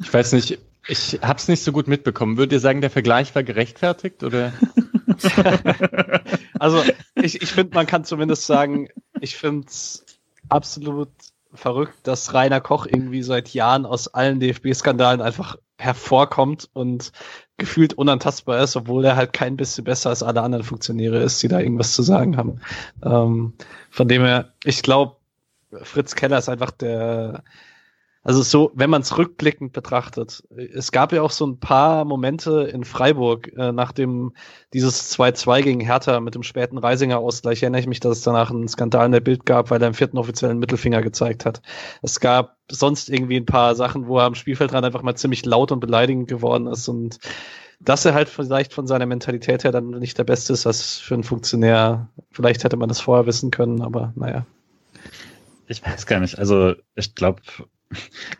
Ich weiß nicht, ich hab's nicht so gut mitbekommen. Würdet ihr sagen, der Vergleich war gerechtfertigt oder? also ich, ich finde, man kann zumindest sagen, ich finde es absolut verrückt, dass Rainer Koch irgendwie seit Jahren aus allen DFB-Skandalen einfach hervorkommt und gefühlt unantastbar ist, obwohl er halt kein bisschen besser als alle anderen Funktionäre ist, die da irgendwas zu sagen haben. Ähm, von dem her, ich glaube, Fritz Keller ist einfach der, also so, wenn man es rückblickend betrachtet, es gab ja auch so ein paar Momente in Freiburg, äh, nachdem dieses 2-2 gegen Hertha mit dem späten Reisinger-Ausgleich, erinnere ich mich, dass es danach einen Skandal in der Bild gab, weil er im vierten offiziellen Mittelfinger gezeigt hat. Es gab sonst irgendwie ein paar Sachen, wo er am Spielfeldrand einfach mal ziemlich laut und beleidigend geworden ist und dass er halt vielleicht von seiner Mentalität her dann nicht der Beste ist als für einen Funktionär. Vielleicht hätte man das vorher wissen können, aber naja. Ich weiß gar nicht. Also ich glaube,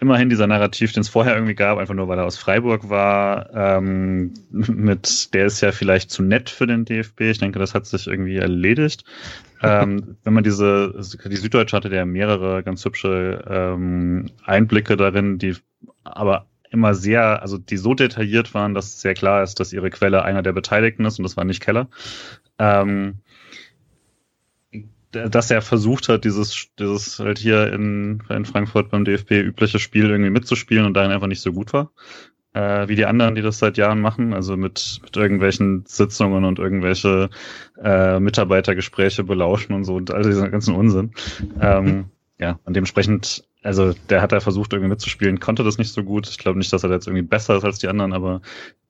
immerhin dieser Narrativ, den es vorher irgendwie gab, einfach nur weil er aus Freiburg war, ähm, mit der ist ja vielleicht zu nett für den DFB. Ich denke, das hat sich irgendwie erledigt. ähm, wenn man diese, die Süddeutsche hatte ja mehrere ganz hübsche ähm, Einblicke darin, die aber immer sehr, also die so detailliert waren, dass sehr klar ist, dass ihre Quelle einer der Beteiligten ist und das war nicht Keller. Ähm, dass er versucht hat, dieses, dieses halt hier in, in Frankfurt beim DFB übliche Spiel irgendwie mitzuspielen und darin einfach nicht so gut war. Äh, wie die anderen, die das seit Jahren machen, also mit, mit irgendwelchen Sitzungen und irgendwelche äh, Mitarbeitergespräche belauschen und so und all diesen ganzen Unsinn. Ähm, ja, und dementsprechend, also der hat da versucht, irgendwie mitzuspielen, konnte das nicht so gut. Ich glaube nicht, dass er jetzt irgendwie besser ist als die anderen, aber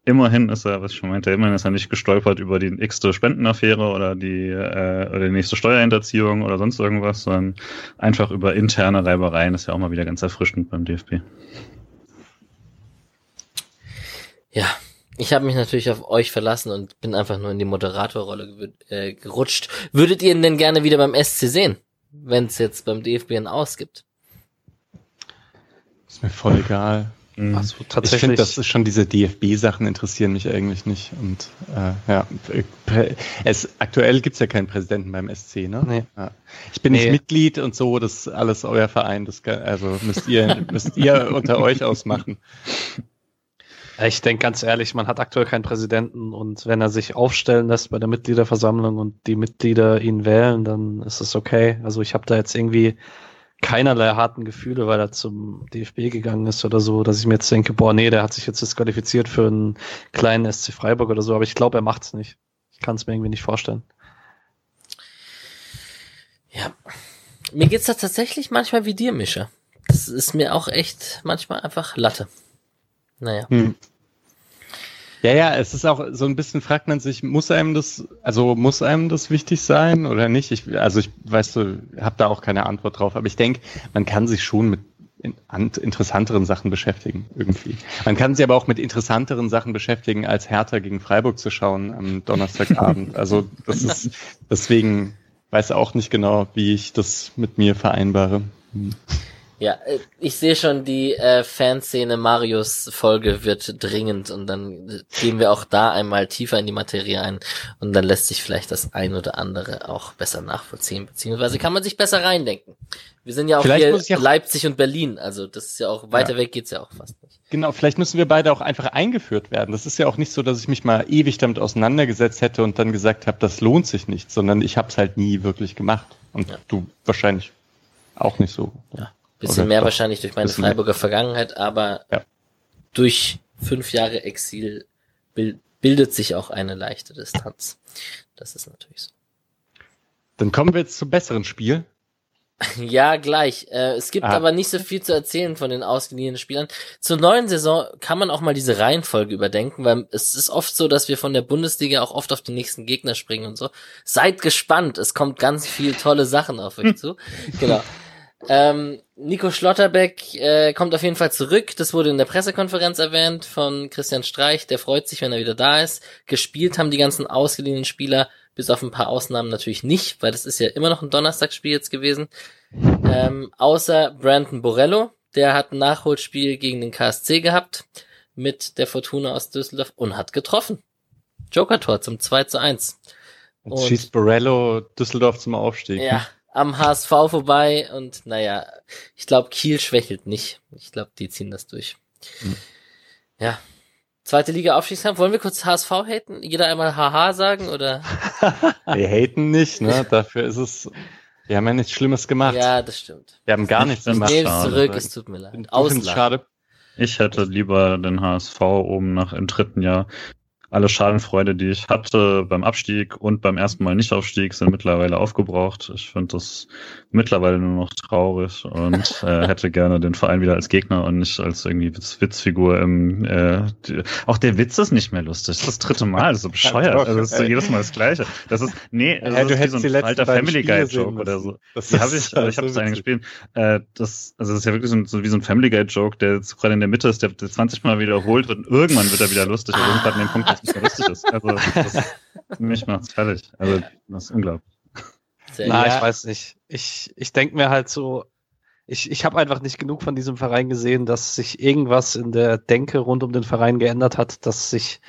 immerhin ist er, was ich schon meinte, immerhin ist er nicht gestolpert über die x-te Spendenaffäre oder die, äh, oder die nächste Steuerhinterziehung oder sonst irgendwas, sondern einfach über interne Reibereien. Das ist ja auch mal wieder ganz erfrischend beim DFB. Ja, ich habe mich natürlich auf euch verlassen und bin einfach nur in die Moderatorrolle äh, gerutscht. Würdet ihr ihn denn gerne wieder beim SC sehen, wenn es jetzt beim DFB ein Aus gibt? Ist mir voll egal. Also, tatsächlich. Ich finde, das ist schon diese DFB-Sachen interessieren mich eigentlich nicht. Und äh, ja, es, aktuell gibt's ja keinen Präsidenten beim SC, ne? Nee. Ja. Ich bin nee. nicht Mitglied und so, das ist alles euer Verein. Das also müsst ihr, müsst ihr unter euch ausmachen. Ich denke ganz ehrlich, man hat aktuell keinen Präsidenten und wenn er sich aufstellen lässt bei der Mitgliederversammlung und die Mitglieder ihn wählen, dann ist es okay. Also ich habe da jetzt irgendwie keinerlei harten Gefühle, weil er zum DFB gegangen ist oder so, dass ich mir jetzt denke, boah, nee, der hat sich jetzt disqualifiziert für einen kleinen SC Freiburg oder so, aber ich glaube, er macht's nicht. Ich kann es mir irgendwie nicht vorstellen. Ja. Mir geht's da tatsächlich manchmal wie dir, Mischa. Das ist mir auch echt manchmal einfach Latte. Naja. Hm. Ja, ja, es ist auch so ein bisschen fragt man sich, muss einem das, also muss einem das wichtig sein oder nicht? Ich, also ich weiß du, habe da auch keine Antwort drauf, aber ich denke, man kann sich schon mit in, interessanteren Sachen beschäftigen irgendwie. Man kann sich aber auch mit interessanteren Sachen beschäftigen, als Hertha gegen Freiburg zu schauen am Donnerstagabend. Also das ist deswegen weiß auch nicht genau, wie ich das mit mir vereinbare. Hm. Ja, äh, ich sehe schon, die äh, Fanszene Marius Folge wird dringend und dann gehen wir auch da einmal tiefer in die Materie ein und dann lässt sich vielleicht das ein oder andere auch besser nachvollziehen, beziehungsweise kann man sich besser reindenken. Wir sind ja auch vielleicht hier auch Leipzig und Berlin, also das ist ja auch, weiter ja. weg geht's ja auch fast nicht. Genau, vielleicht müssen wir beide auch einfach eingeführt werden. Das ist ja auch nicht so, dass ich mich mal ewig damit auseinandergesetzt hätte und dann gesagt habe, das lohnt sich nicht, sondern ich habe es halt nie wirklich gemacht. Und ja. du wahrscheinlich auch nicht so. Ja. Bisschen mehr doch. wahrscheinlich durch meine Freiburger mehr. Vergangenheit, aber ja. durch fünf Jahre Exil bildet sich auch eine leichte Distanz. Das ist natürlich so. Dann kommen wir jetzt zum besseren Spiel. Ja, gleich. Äh, es gibt ah. aber nicht so viel zu erzählen von den ausgeliehenen Spielern. Zur neuen Saison kann man auch mal diese Reihenfolge überdenken, weil es ist oft so, dass wir von der Bundesliga auch oft auf die nächsten Gegner springen und so. Seid gespannt, es kommt ganz viel tolle Sachen auf euch zu. Genau. Ähm, Nico Schlotterbeck äh, kommt auf jeden Fall zurück. Das wurde in der Pressekonferenz erwähnt von Christian Streich. Der freut sich, wenn er wieder da ist. Gespielt haben die ganzen ausgeliehenen Spieler bis auf ein paar Ausnahmen natürlich nicht, weil das ist ja immer noch ein Donnerstagsspiel jetzt gewesen. Ähm, außer Brandon Borello, der hat ein Nachholspiel gegen den KSC gehabt mit der Fortuna aus Düsseldorf und hat getroffen. Joker-Tor zum 2 zu 1. Und schießt Borello Düsseldorf zum Aufstieg. Ja, am HSV vorbei und naja, ich glaube, Kiel schwächelt nicht. Ich glaube, die ziehen das durch. Mhm. Ja. Zweite Liga Aufstiegskampf. Wollen wir kurz HSV haten? Jeder einmal Haha sagen oder? wir haten nicht, ne? Dafür ist es. Wir haben ja nichts Schlimmes gemacht. Ja, das stimmt. Wir haben gar nichts gemacht. Ich nehme zurück, es tut mir leid. Schade. Ich hätte lieber den HSV oben nach im dritten Jahr alle Schadenfreude, die ich hatte beim Abstieg und beim ersten Mal Nichtaufstieg, sind mittlerweile aufgebraucht. Ich finde das mittlerweile nur noch traurig und äh, hätte gerne den Verein wieder als Gegner und nicht als irgendwie Witz Witzfigur im äh, die, auch der Witz ist nicht mehr lustig. Das ist das dritte Mal, das ist so bescheuert. also das ist so jedes Mal das gleiche. Das ist nee, das ja, ist wie so ein alter Family Guy Joke oder so. Das die habe ich, also ich habe das eigentlich gespielt. Äh, das also das ist ja wirklich so, so wie so ein Family Guy Joke, der jetzt gerade in der Mitte ist, der, der 20 Mal wiederholt wird und irgendwann wird er wieder lustig, irgendwann an dem Punkt nicht mehr lustig ist. Also das, mich macht's fertig. Also das ist unglaublich. Sehr Na, ja. ich weiß nicht. Ich, ich denke mir halt so, ich, ich habe einfach nicht genug von diesem Verein gesehen, dass sich irgendwas in der Denke rund um den Verein geändert hat, dass sich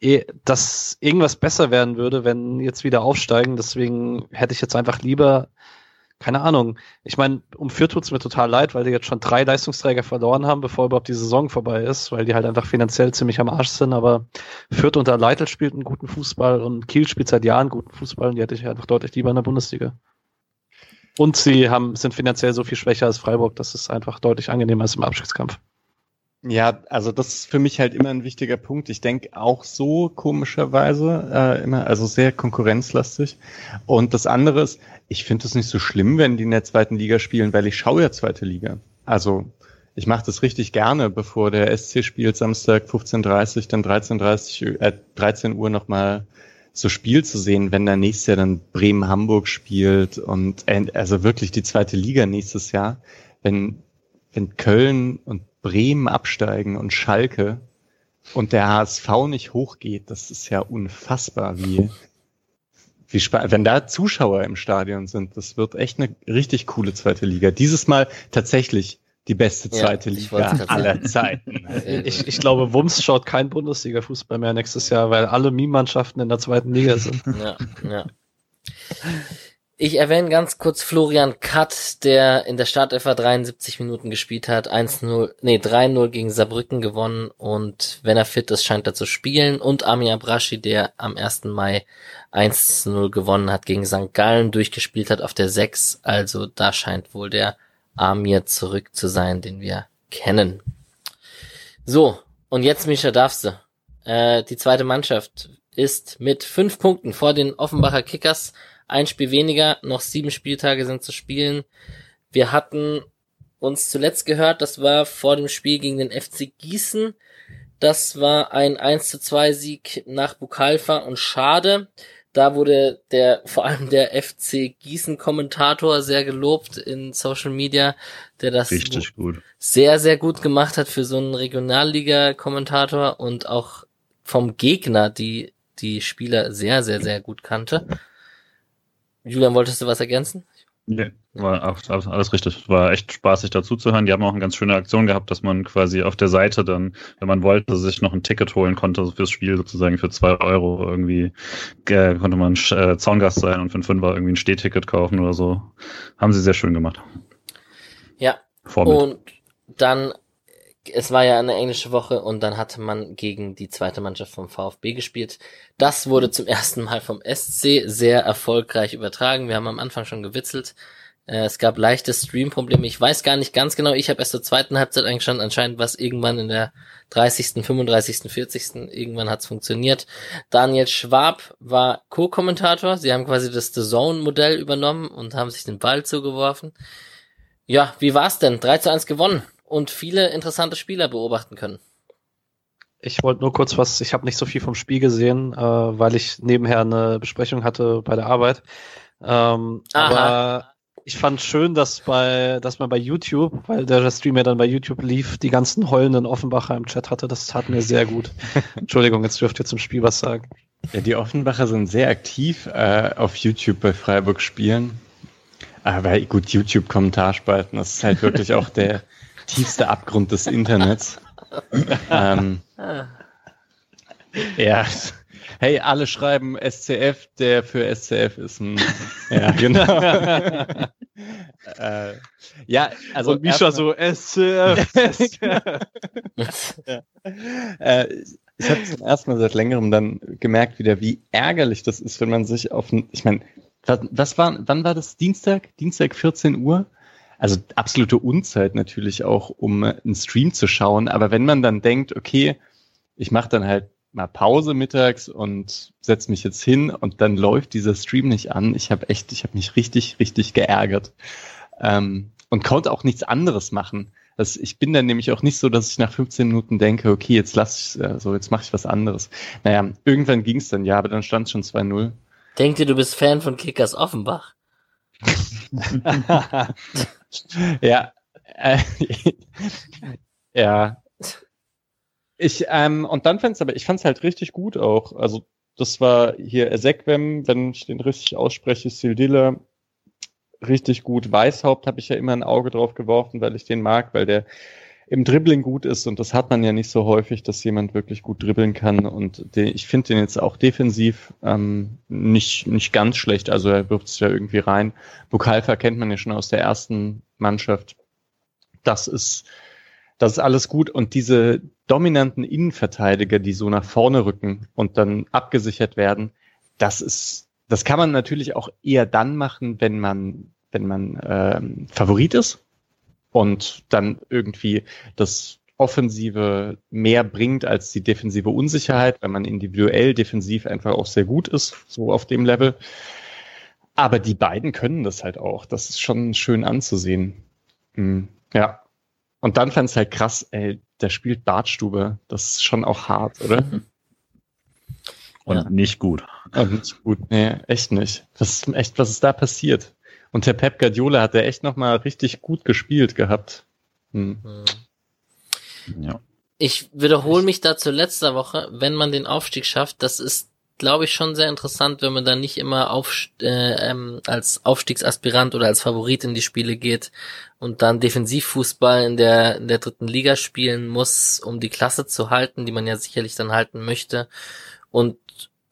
eh, dass irgendwas besser werden würde, wenn jetzt wieder aufsteigen. Deswegen hätte ich jetzt einfach lieber keine Ahnung. Ich meine, um Fürth tut's mir total leid, weil die jetzt schon drei Leistungsträger verloren haben, bevor überhaupt die Saison vorbei ist, weil die halt einfach finanziell ziemlich am Arsch sind. Aber Fürth unter Leitl spielt einen guten Fußball und Kiel spielt seit Jahren guten Fußball und die hätte ich einfach deutlich lieber in der Bundesliga. Und sie haben, sind finanziell so viel schwächer als Freiburg, das ist einfach deutlich angenehmer als im Abschiedskampf. Ja, also das ist für mich halt immer ein wichtiger Punkt. Ich denke auch so komischerweise äh, immer, also sehr konkurrenzlastig. Und das andere ist, ich finde es nicht so schlimm, wenn die in der zweiten Liga spielen, weil ich schaue ja zweite Liga. Also ich mache das richtig gerne, bevor der SC spielt Samstag 15.30 dann 13.30 äh, 13 Uhr nochmal so Spiel zu sehen, wenn da nächstes Jahr dann Bremen-Hamburg spielt und äh, also wirklich die zweite Liga nächstes Jahr, wenn wenn Köln und Bremen absteigen und Schalke und der HSV nicht hochgeht, das ist ja unfassbar, wie, wie wenn da Zuschauer im Stadion sind. Das wird echt eine richtig coole zweite Liga. Dieses Mal tatsächlich die beste zweite ja, Liga aller Zeiten. ich, ich glaube, Wums schaut kein Bundesliga-Fußball mehr nächstes Jahr, weil alle Meme-Mannschaften in der zweiten Liga sind. Ja, ja. Ich erwähne ganz kurz Florian Katt, der in der Startelfer 73 Minuten gespielt hat, 1-0, nee, 3-0 gegen Saarbrücken gewonnen und wenn er fit ist, scheint er zu spielen und Amir Braschi, der am 1. Mai 1-0 gewonnen hat gegen St. Gallen, durchgespielt hat auf der 6, also da scheint wohl der Amir zurück zu sein, den wir kennen. So, und jetzt, Mischa, darfst du. Äh, die zweite Mannschaft ist mit fünf Punkten vor den Offenbacher Kickers ein Spiel weniger, noch sieben Spieltage sind zu spielen. Wir hatten uns zuletzt gehört, das war vor dem Spiel gegen den FC Gießen. Das war ein 1 zu 2 Sieg nach Bukalfa und schade. Da wurde der, vor allem der FC Gießen Kommentator sehr gelobt in Social Media, der das Richtig gut. sehr, sehr gut gemacht hat für so einen Regionalliga Kommentator und auch vom Gegner, die die Spieler sehr, sehr, sehr gut kannte. Julian, wolltest du was ergänzen? Nee, war alles richtig. War echt spaßig dazu zu hören. Die haben auch eine ganz schöne Aktion gehabt, dass man quasi auf der Seite dann, wenn man wollte, sich noch ein Ticket holen konnte fürs Spiel sozusagen für zwei Euro irgendwie äh, konnte man äh, Zaungast sein und für einen Fünfer irgendwie ein Stehticket kaufen oder so. Haben sie sehr schön gemacht. Ja. Vorbild. Und dann es war ja eine englische Woche und dann hatte man gegen die zweite Mannschaft vom VfB gespielt. Das wurde zum ersten Mal vom SC sehr erfolgreich übertragen. Wir haben am Anfang schon gewitzelt. Äh, es gab leichte Stream-Probleme. Ich weiß gar nicht ganz genau. Ich habe erst zur zweiten Halbzeit eingeschaltet. Anscheinend was irgendwann in der 30., 35., 40. Irgendwann hat's funktioniert. Daniel Schwab war Co-Kommentator. Sie haben quasi das The Zone-Modell übernommen und haben sich den Ball zugeworfen. Ja, wie war's denn? 3 zu 1 gewonnen und viele interessante Spieler beobachten können. Ich wollte nur kurz was, ich habe nicht so viel vom Spiel gesehen, äh, weil ich nebenher eine Besprechung hatte bei der Arbeit. Ähm, aber ich fand schön, dass bei, dass man bei YouTube, weil der Stream ja dann bei YouTube lief, die ganzen heulenden Offenbacher im Chat hatte. Das tat mir sehr gut. Entschuldigung, jetzt dürft ihr zum Spiel was sagen. Ja, die Offenbacher sind sehr aktiv äh, auf YouTube bei Freiburg spielen. Aber gut, YouTube-Kommentarspalten, das ist halt wirklich auch der tiefste Abgrund des Internets. ähm, ja, hey, alle schreiben SCF, der für SCF ist ein. ja, genau. äh, ja, also. Und Misha so SCF. ja. äh, ich habe zum ersten Mal seit längerem dann gemerkt wieder, wie ärgerlich das ist, wenn man sich auf, ich meine, was, was war, wann war das? Dienstag? Dienstag 14 Uhr? Also absolute Unzeit natürlich auch, um einen Stream zu schauen. Aber wenn man dann denkt, okay, ich mache dann halt mal Pause mittags und setze mich jetzt hin und dann läuft dieser Stream nicht an. Ich habe echt, ich habe mich richtig, richtig geärgert ähm, und konnte auch nichts anderes machen. Also ich bin dann nämlich auch nicht so, dass ich nach 15 Minuten denke, okay, jetzt lass ich, äh, so jetzt mache ich was anderes. Naja, irgendwann ging es dann ja, aber dann stand es schon 2-0. Denkt ihr, du bist Fan von Kickers Offenbach? ja, äh, ja, ich, ähm, und dann fand's aber, ich fand's halt richtig gut auch. Also, das war hier Ezequem, wenn ich den richtig ausspreche, Sildilla, richtig gut. Weißhaupt habe ich ja immer ein Auge drauf geworfen, weil ich den mag, weil der im Dribbling gut ist und das hat man ja nicht so häufig, dass jemand wirklich gut dribbeln kann und den, ich finde den jetzt auch defensiv ähm, nicht, nicht ganz schlecht, also er wirft sich ja irgendwie rein. Bukalfa kennt man ja schon aus der ersten Mannschaft. Das ist, das ist alles gut und diese dominanten Innenverteidiger, die so nach vorne rücken und dann abgesichert werden, das ist, das kann man natürlich auch eher dann machen, wenn man, wenn man ähm, Favorit ist und dann irgendwie das Offensive mehr bringt als die defensive Unsicherheit, wenn man individuell defensiv einfach auch sehr gut ist, so auf dem Level. Aber die beiden können das halt auch. Das ist schon schön anzusehen. Hm, ja. Und dann fand es halt krass, ey, der spielt Bartstube. Das ist schon auch hart, oder? Und ja. nicht gut. Und nicht gut, nee, echt nicht. Was ist echt, was ist da passiert? Und der Pep Guardiola hat er echt nochmal richtig gut gespielt gehabt. Hm. Ja. Ich wiederhole mich dazu letzter Woche, wenn man den Aufstieg schafft, das ist, glaube ich, schon sehr interessant, wenn man dann nicht immer auf, äh, ähm, als Aufstiegsaspirant oder als Favorit in die Spiele geht und dann Defensivfußball in der, in der dritten Liga spielen muss, um die Klasse zu halten, die man ja sicherlich dann halten möchte. Und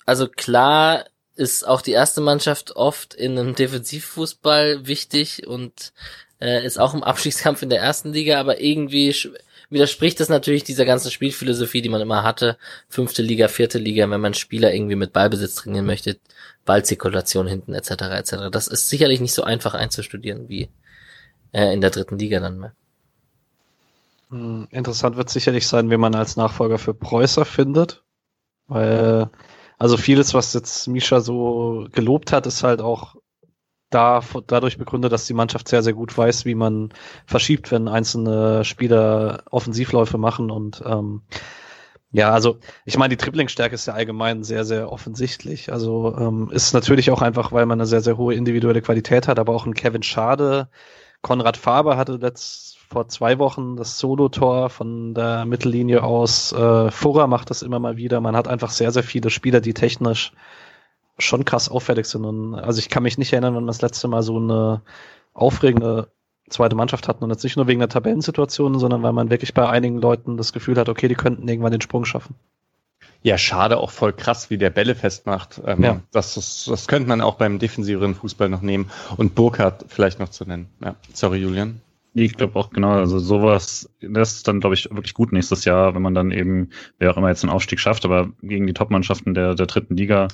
also klar ist auch die erste Mannschaft oft in einem Defensivfußball wichtig und äh, ist auch im Abstiegskampf in der ersten Liga, aber irgendwie widerspricht das natürlich dieser ganzen Spielphilosophie, die man immer hatte. Fünfte Liga, vierte Liga, wenn man Spieler irgendwie mit Ballbesitz trainieren möchte, Ballzirkulation hinten etc. etc. Das ist sicherlich nicht so einfach einzustudieren wie äh, in der dritten Liga dann mehr. Hm, interessant wird sicherlich sein, wie man als Nachfolger für Preußer findet, weil also vieles, was jetzt Misha so gelobt hat, ist halt auch da, dadurch begründet, dass die Mannschaft sehr, sehr gut weiß, wie man verschiebt, wenn einzelne Spieler Offensivläufe machen und ähm, ja, also ich meine, die Dribblingstärke ist ja allgemein sehr, sehr offensichtlich. Also ähm, ist natürlich auch einfach, weil man eine sehr, sehr hohe individuelle Qualität hat, aber auch ein Kevin Schade, Konrad Faber hatte letzt, vor zwei Wochen das Solo-Tor von der Mittellinie aus. Äh, Furrer macht das immer mal wieder. Man hat einfach sehr, sehr viele Spieler, die technisch schon krass auffällig sind. Und, also ich kann mich nicht erinnern, wann wir das letzte Mal so eine aufregende zweite Mannschaft hatten. Und jetzt nicht nur wegen der Tabellensituation, sondern weil man wirklich bei einigen Leuten das Gefühl hat, okay, die könnten irgendwann den Sprung schaffen. Ja, schade, auch voll krass, wie der Bälle festmacht. Ähm, ja. das, das, das könnte man auch beim defensiveren Fußball noch nehmen. Und Burkhardt vielleicht noch zu nennen. Ja, sorry, Julian. Ich glaube auch genau, also sowas, das ist dann, glaube ich, wirklich gut nächstes Jahr, wenn man dann eben, wer auch immer jetzt den Aufstieg schafft, aber gegen die Top-Mannschaften der, der dritten Liga,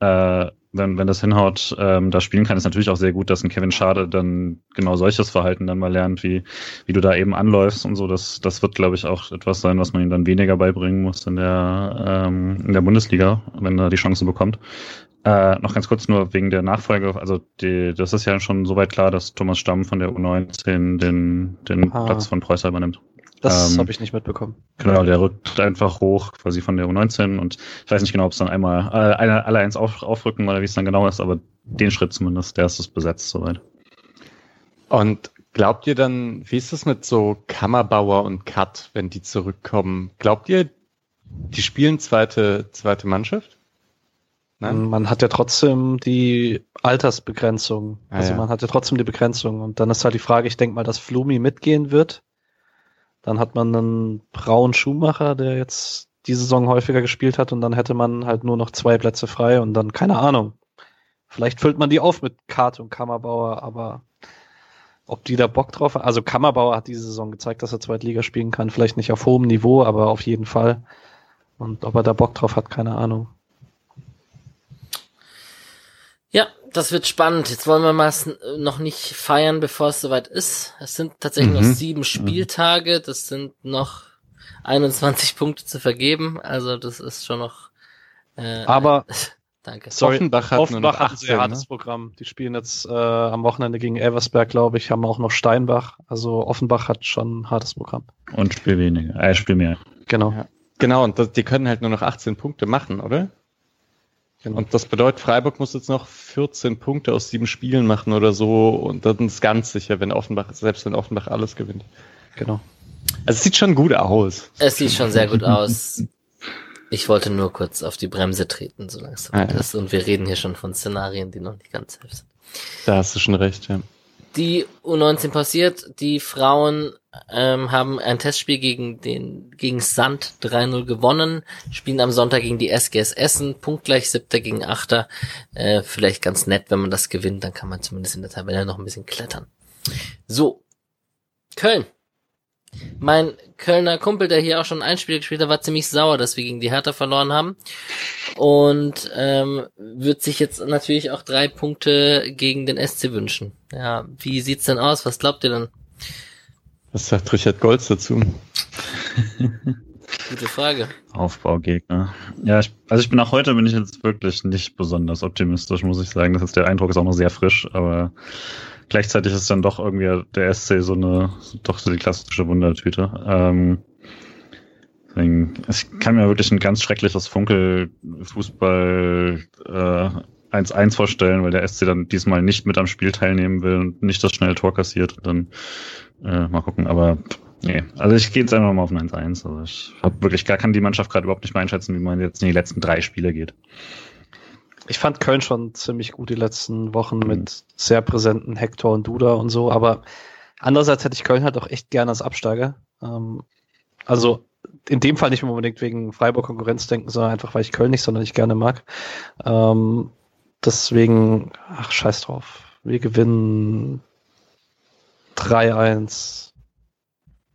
äh, wenn, wenn das hinhaut, ähm, da spielen kann, ist natürlich auch sehr gut, dass ein Kevin Schade dann genau solches Verhalten dann mal lernt, wie, wie du da eben anläufst und so. Das, das wird, glaube ich, auch etwas sein, was man ihm dann weniger beibringen muss in der, ähm, in der Bundesliga, wenn er die Chance bekommt. Äh, noch ganz kurz nur wegen der Nachfolge. Also die, das ist ja schon soweit klar, dass Thomas Stamm von der U19 den, den ah. Platz von Preußer übernimmt. Das ähm, habe ich nicht mitbekommen. Genau, der rückt einfach hoch quasi von der U19 und ich weiß nicht genau, ob es dann einmal äh, alle, alle eins auf, aufrücken oder wie es dann genau ist, aber den Schritt zumindest, der ist es besetzt soweit. Und glaubt ihr dann, wie ist es mit so Kammerbauer und Cut, wenn die zurückkommen? Glaubt ihr, die spielen zweite, zweite Mannschaft? Nein? Man hat ja trotzdem die Altersbegrenzung. Ah, also ja. man hat ja trotzdem die Begrenzung. Und dann ist halt die Frage, ich denke mal, dass Flumi mitgehen wird. Dann hat man einen braunen Schuhmacher, der jetzt die Saison häufiger gespielt hat und dann hätte man halt nur noch zwei Plätze frei und dann, keine Ahnung. Vielleicht füllt man die auf mit Karte und Kammerbauer, aber ob die da Bock drauf haben. Also Kammerbauer hat diese Saison gezeigt, dass er Zweitliga spielen kann. Vielleicht nicht auf hohem Niveau, aber auf jeden Fall. Und ob er da Bock drauf hat, keine Ahnung. Ja, das wird spannend. Jetzt wollen wir mal noch nicht feiern, bevor es soweit ist. Es sind tatsächlich mhm. noch sieben mhm. Spieltage. Das sind noch 21 Punkte zu vergeben. Also das ist schon noch. Äh, Aber danke. Sorry, Offenbach hat Offenbach ein sehr hartes ne? Programm. Die spielen jetzt äh, am Wochenende gegen Elversberg, glaube ich, haben auch noch Steinbach. Also Offenbach hat schon ein hartes Programm. Und Spiel weniger, äh, Spiel mehr. Genau. Ja. Genau, und das, die können halt nur noch 18 Punkte machen, oder? Genau. Und das bedeutet, Freiburg muss jetzt noch 14 Punkte aus sieben Spielen machen oder so. Und dann ist ganz sicher, wenn Offenbach, selbst wenn Offenbach alles gewinnt. Genau. Also es sieht schon gut aus. Es sieht schon sehr gut aus. Ich wollte nur kurz auf die Bremse treten, solange es so ah, ja. ist. Und wir reden hier schon von Szenarien, die noch nicht ganz safe sind. Da hast du schon recht, ja. Die U19 passiert. Die Frauen ähm, haben ein Testspiel gegen den gegen Sand 3-0 gewonnen, spielen am Sonntag gegen die SGS Essen, punktgleich siebter gegen achter. Äh, vielleicht ganz nett, wenn man das gewinnt, dann kann man zumindest in der Tabelle noch ein bisschen klettern. So, Köln. Mein Kölner Kumpel, der hier auch schon ein Spiel gespielt hat, war ziemlich sauer, dass wir gegen die Hertha verloren haben. Und ähm, wird sich jetzt natürlich auch drei Punkte gegen den SC wünschen. Ja, wie sieht's denn aus? Was glaubt ihr denn? Was sagt Richard Golds dazu? Gute Frage. Aufbaugegner. Ja, ich, also ich bin auch heute bin ich jetzt wirklich nicht besonders optimistisch, muss ich sagen. Das ist der Eindruck ist auch noch sehr frisch, aber gleichzeitig ist dann doch irgendwie der SC so eine, doch so die klassische Wundertüte. Ähm, deswegen, ich kann mir wirklich ein ganz schreckliches Funkel-Fußball äh, 1-1 vorstellen, weil der SC dann diesmal nicht mit am Spiel teilnehmen will und nicht das schnelle Tor kassiert. Und dann äh, mal gucken, aber nee. Also ich gehe jetzt einfach mal auf ein 1-1. Also ich habe wirklich gar kann die Mannschaft gerade überhaupt nicht mehr einschätzen, wie man jetzt in die letzten drei Spiele geht. Ich fand Köln schon ziemlich gut die letzten Wochen mhm. mit sehr präsenten Hector und Duda und so, aber andererseits hätte ich Köln halt auch echt gerne als Absteiger. Ähm, also in dem Fall nicht unbedingt wegen Freiburg Konkurrenz denken, sondern einfach, weil ich Köln nicht sonderlich gerne mag. Ähm, deswegen, ach, scheiß drauf. Wir gewinnen 3-1.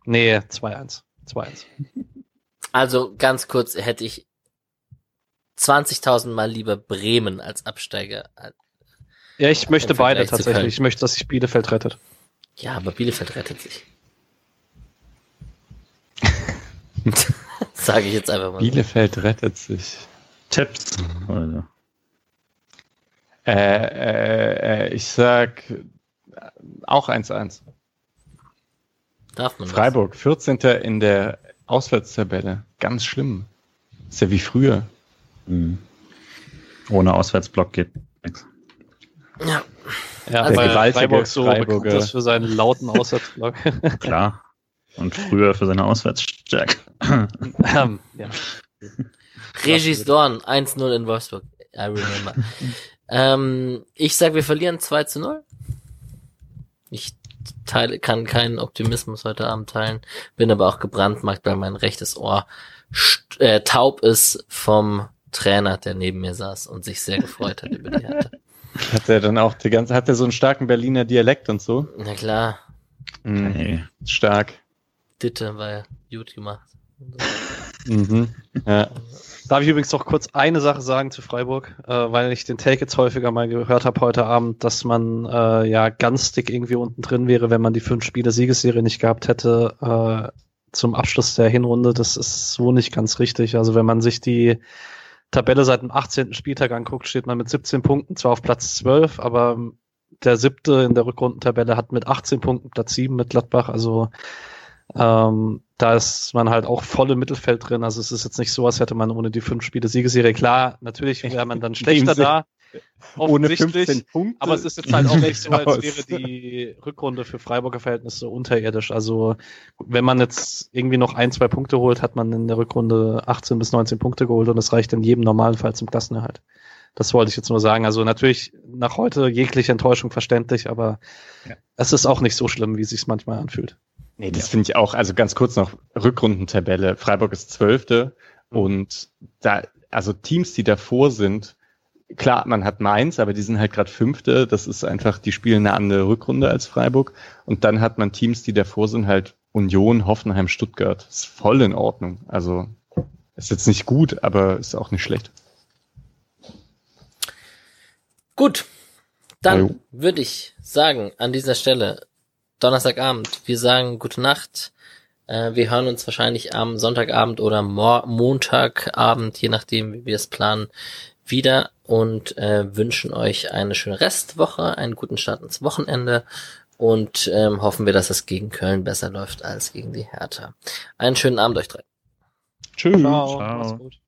Nee, 2-1. 2-1. Also ganz kurz hätte ich 20.000 Mal lieber Bremen als Absteiger. Ja, ich möchte beide tatsächlich. Ich möchte, dass sich Bielefeld rettet. Ja, aber Bielefeld rettet sich. Sage ich jetzt einfach mal. Bielefeld rettet sich. Tipps. Mhm. Äh, äh, äh, ich sag auch 1-1. Darf man Freiburg, das? 14. in der Auswärtstabelle. Ganz schlimm. Ist ja wie früher. Mhm. Ohne Auswärtsblock geht nichts. Ja. Ja, der gewaltige Freiburg so Freiburger. ist für seinen lauten Auswärtsblock. Klar. Und früher für seine Auswärtsstärke. ähm, ja. Regis Dorn, 1-0 in Wolfsburg. I remember. ähm, ich sag, wir verlieren 2 zu 0. Ich teile, kann keinen Optimismus heute Abend teilen, bin aber auch gebrandmarkt, weil mein rechtes Ohr äh, taub ist vom Trainer, der neben mir saß und sich sehr gefreut hat über die Härte. Hat er dann auch die ganze, hat er so einen starken Berliner Dialekt und so? Na klar. Mhm. Stark. Ditte war ja gut gemacht. Mhm. Ja. Darf ich übrigens noch kurz eine Sache sagen zu Freiburg, äh, weil ich den Take jetzt häufiger mal gehört habe heute Abend, dass man äh, ja ganz dick irgendwie unten drin wäre, wenn man die fünf Spiele Siegesserie nicht gehabt hätte äh, zum Abschluss der Hinrunde. Das ist so nicht ganz richtig. Also wenn man sich die Tabelle seit dem 18. Spieltag anguckt, steht man mit 17 Punkten zwar auf Platz 12, aber der siebte in der Rückrundentabelle hat mit 18 Punkten Platz 7 mit Gladbach. Also ähm, da ist man halt auch voll im Mittelfeld drin. Also es ist jetzt nicht so, als hätte man ohne die fünf Spiele Siegesserie. Klar, natürlich wäre man dann schlechter da. Ohne 15 Punkte. Aber es ist jetzt halt auch nicht so, als wäre die Rückrunde für Freiburger Verhältnisse unterirdisch. Also wenn man jetzt irgendwie noch ein, zwei Punkte holt, hat man in der Rückrunde 18 bis 19 Punkte geholt und das reicht in jedem normalen Fall zum Klassenerhalt. Das wollte ich jetzt nur sagen. Also natürlich nach heute jegliche Enttäuschung verständlich, aber ja. es ist auch nicht so schlimm, wie es sich manchmal anfühlt. Nee, das ja. finde ich auch, also ganz kurz noch, Rückrundentabelle. Freiburg ist Zwölfte mhm. und da, also Teams, die davor sind, klar, man hat Mainz, aber die sind halt gerade Fünfte. Das ist einfach, die spielen eine andere Rückrunde als Freiburg. Und dann hat man Teams, die davor sind, halt Union, Hoffenheim, Stuttgart. Ist voll in Ordnung. Also ist jetzt nicht gut, aber ist auch nicht schlecht. Gut, dann würde ich sagen, an dieser Stelle Donnerstagabend. Wir sagen gute Nacht. Äh, wir hören uns wahrscheinlich am Sonntagabend oder Mo Montagabend, je nachdem, wie wir es planen, wieder und äh, wünschen euch eine schöne Restwoche, einen guten Start ins Wochenende und ähm, hoffen wir, dass es gegen Köln besser läuft als gegen die Hertha. Einen schönen Abend euch drei. Tschüss. Ciao. Ciao. Mach's gut.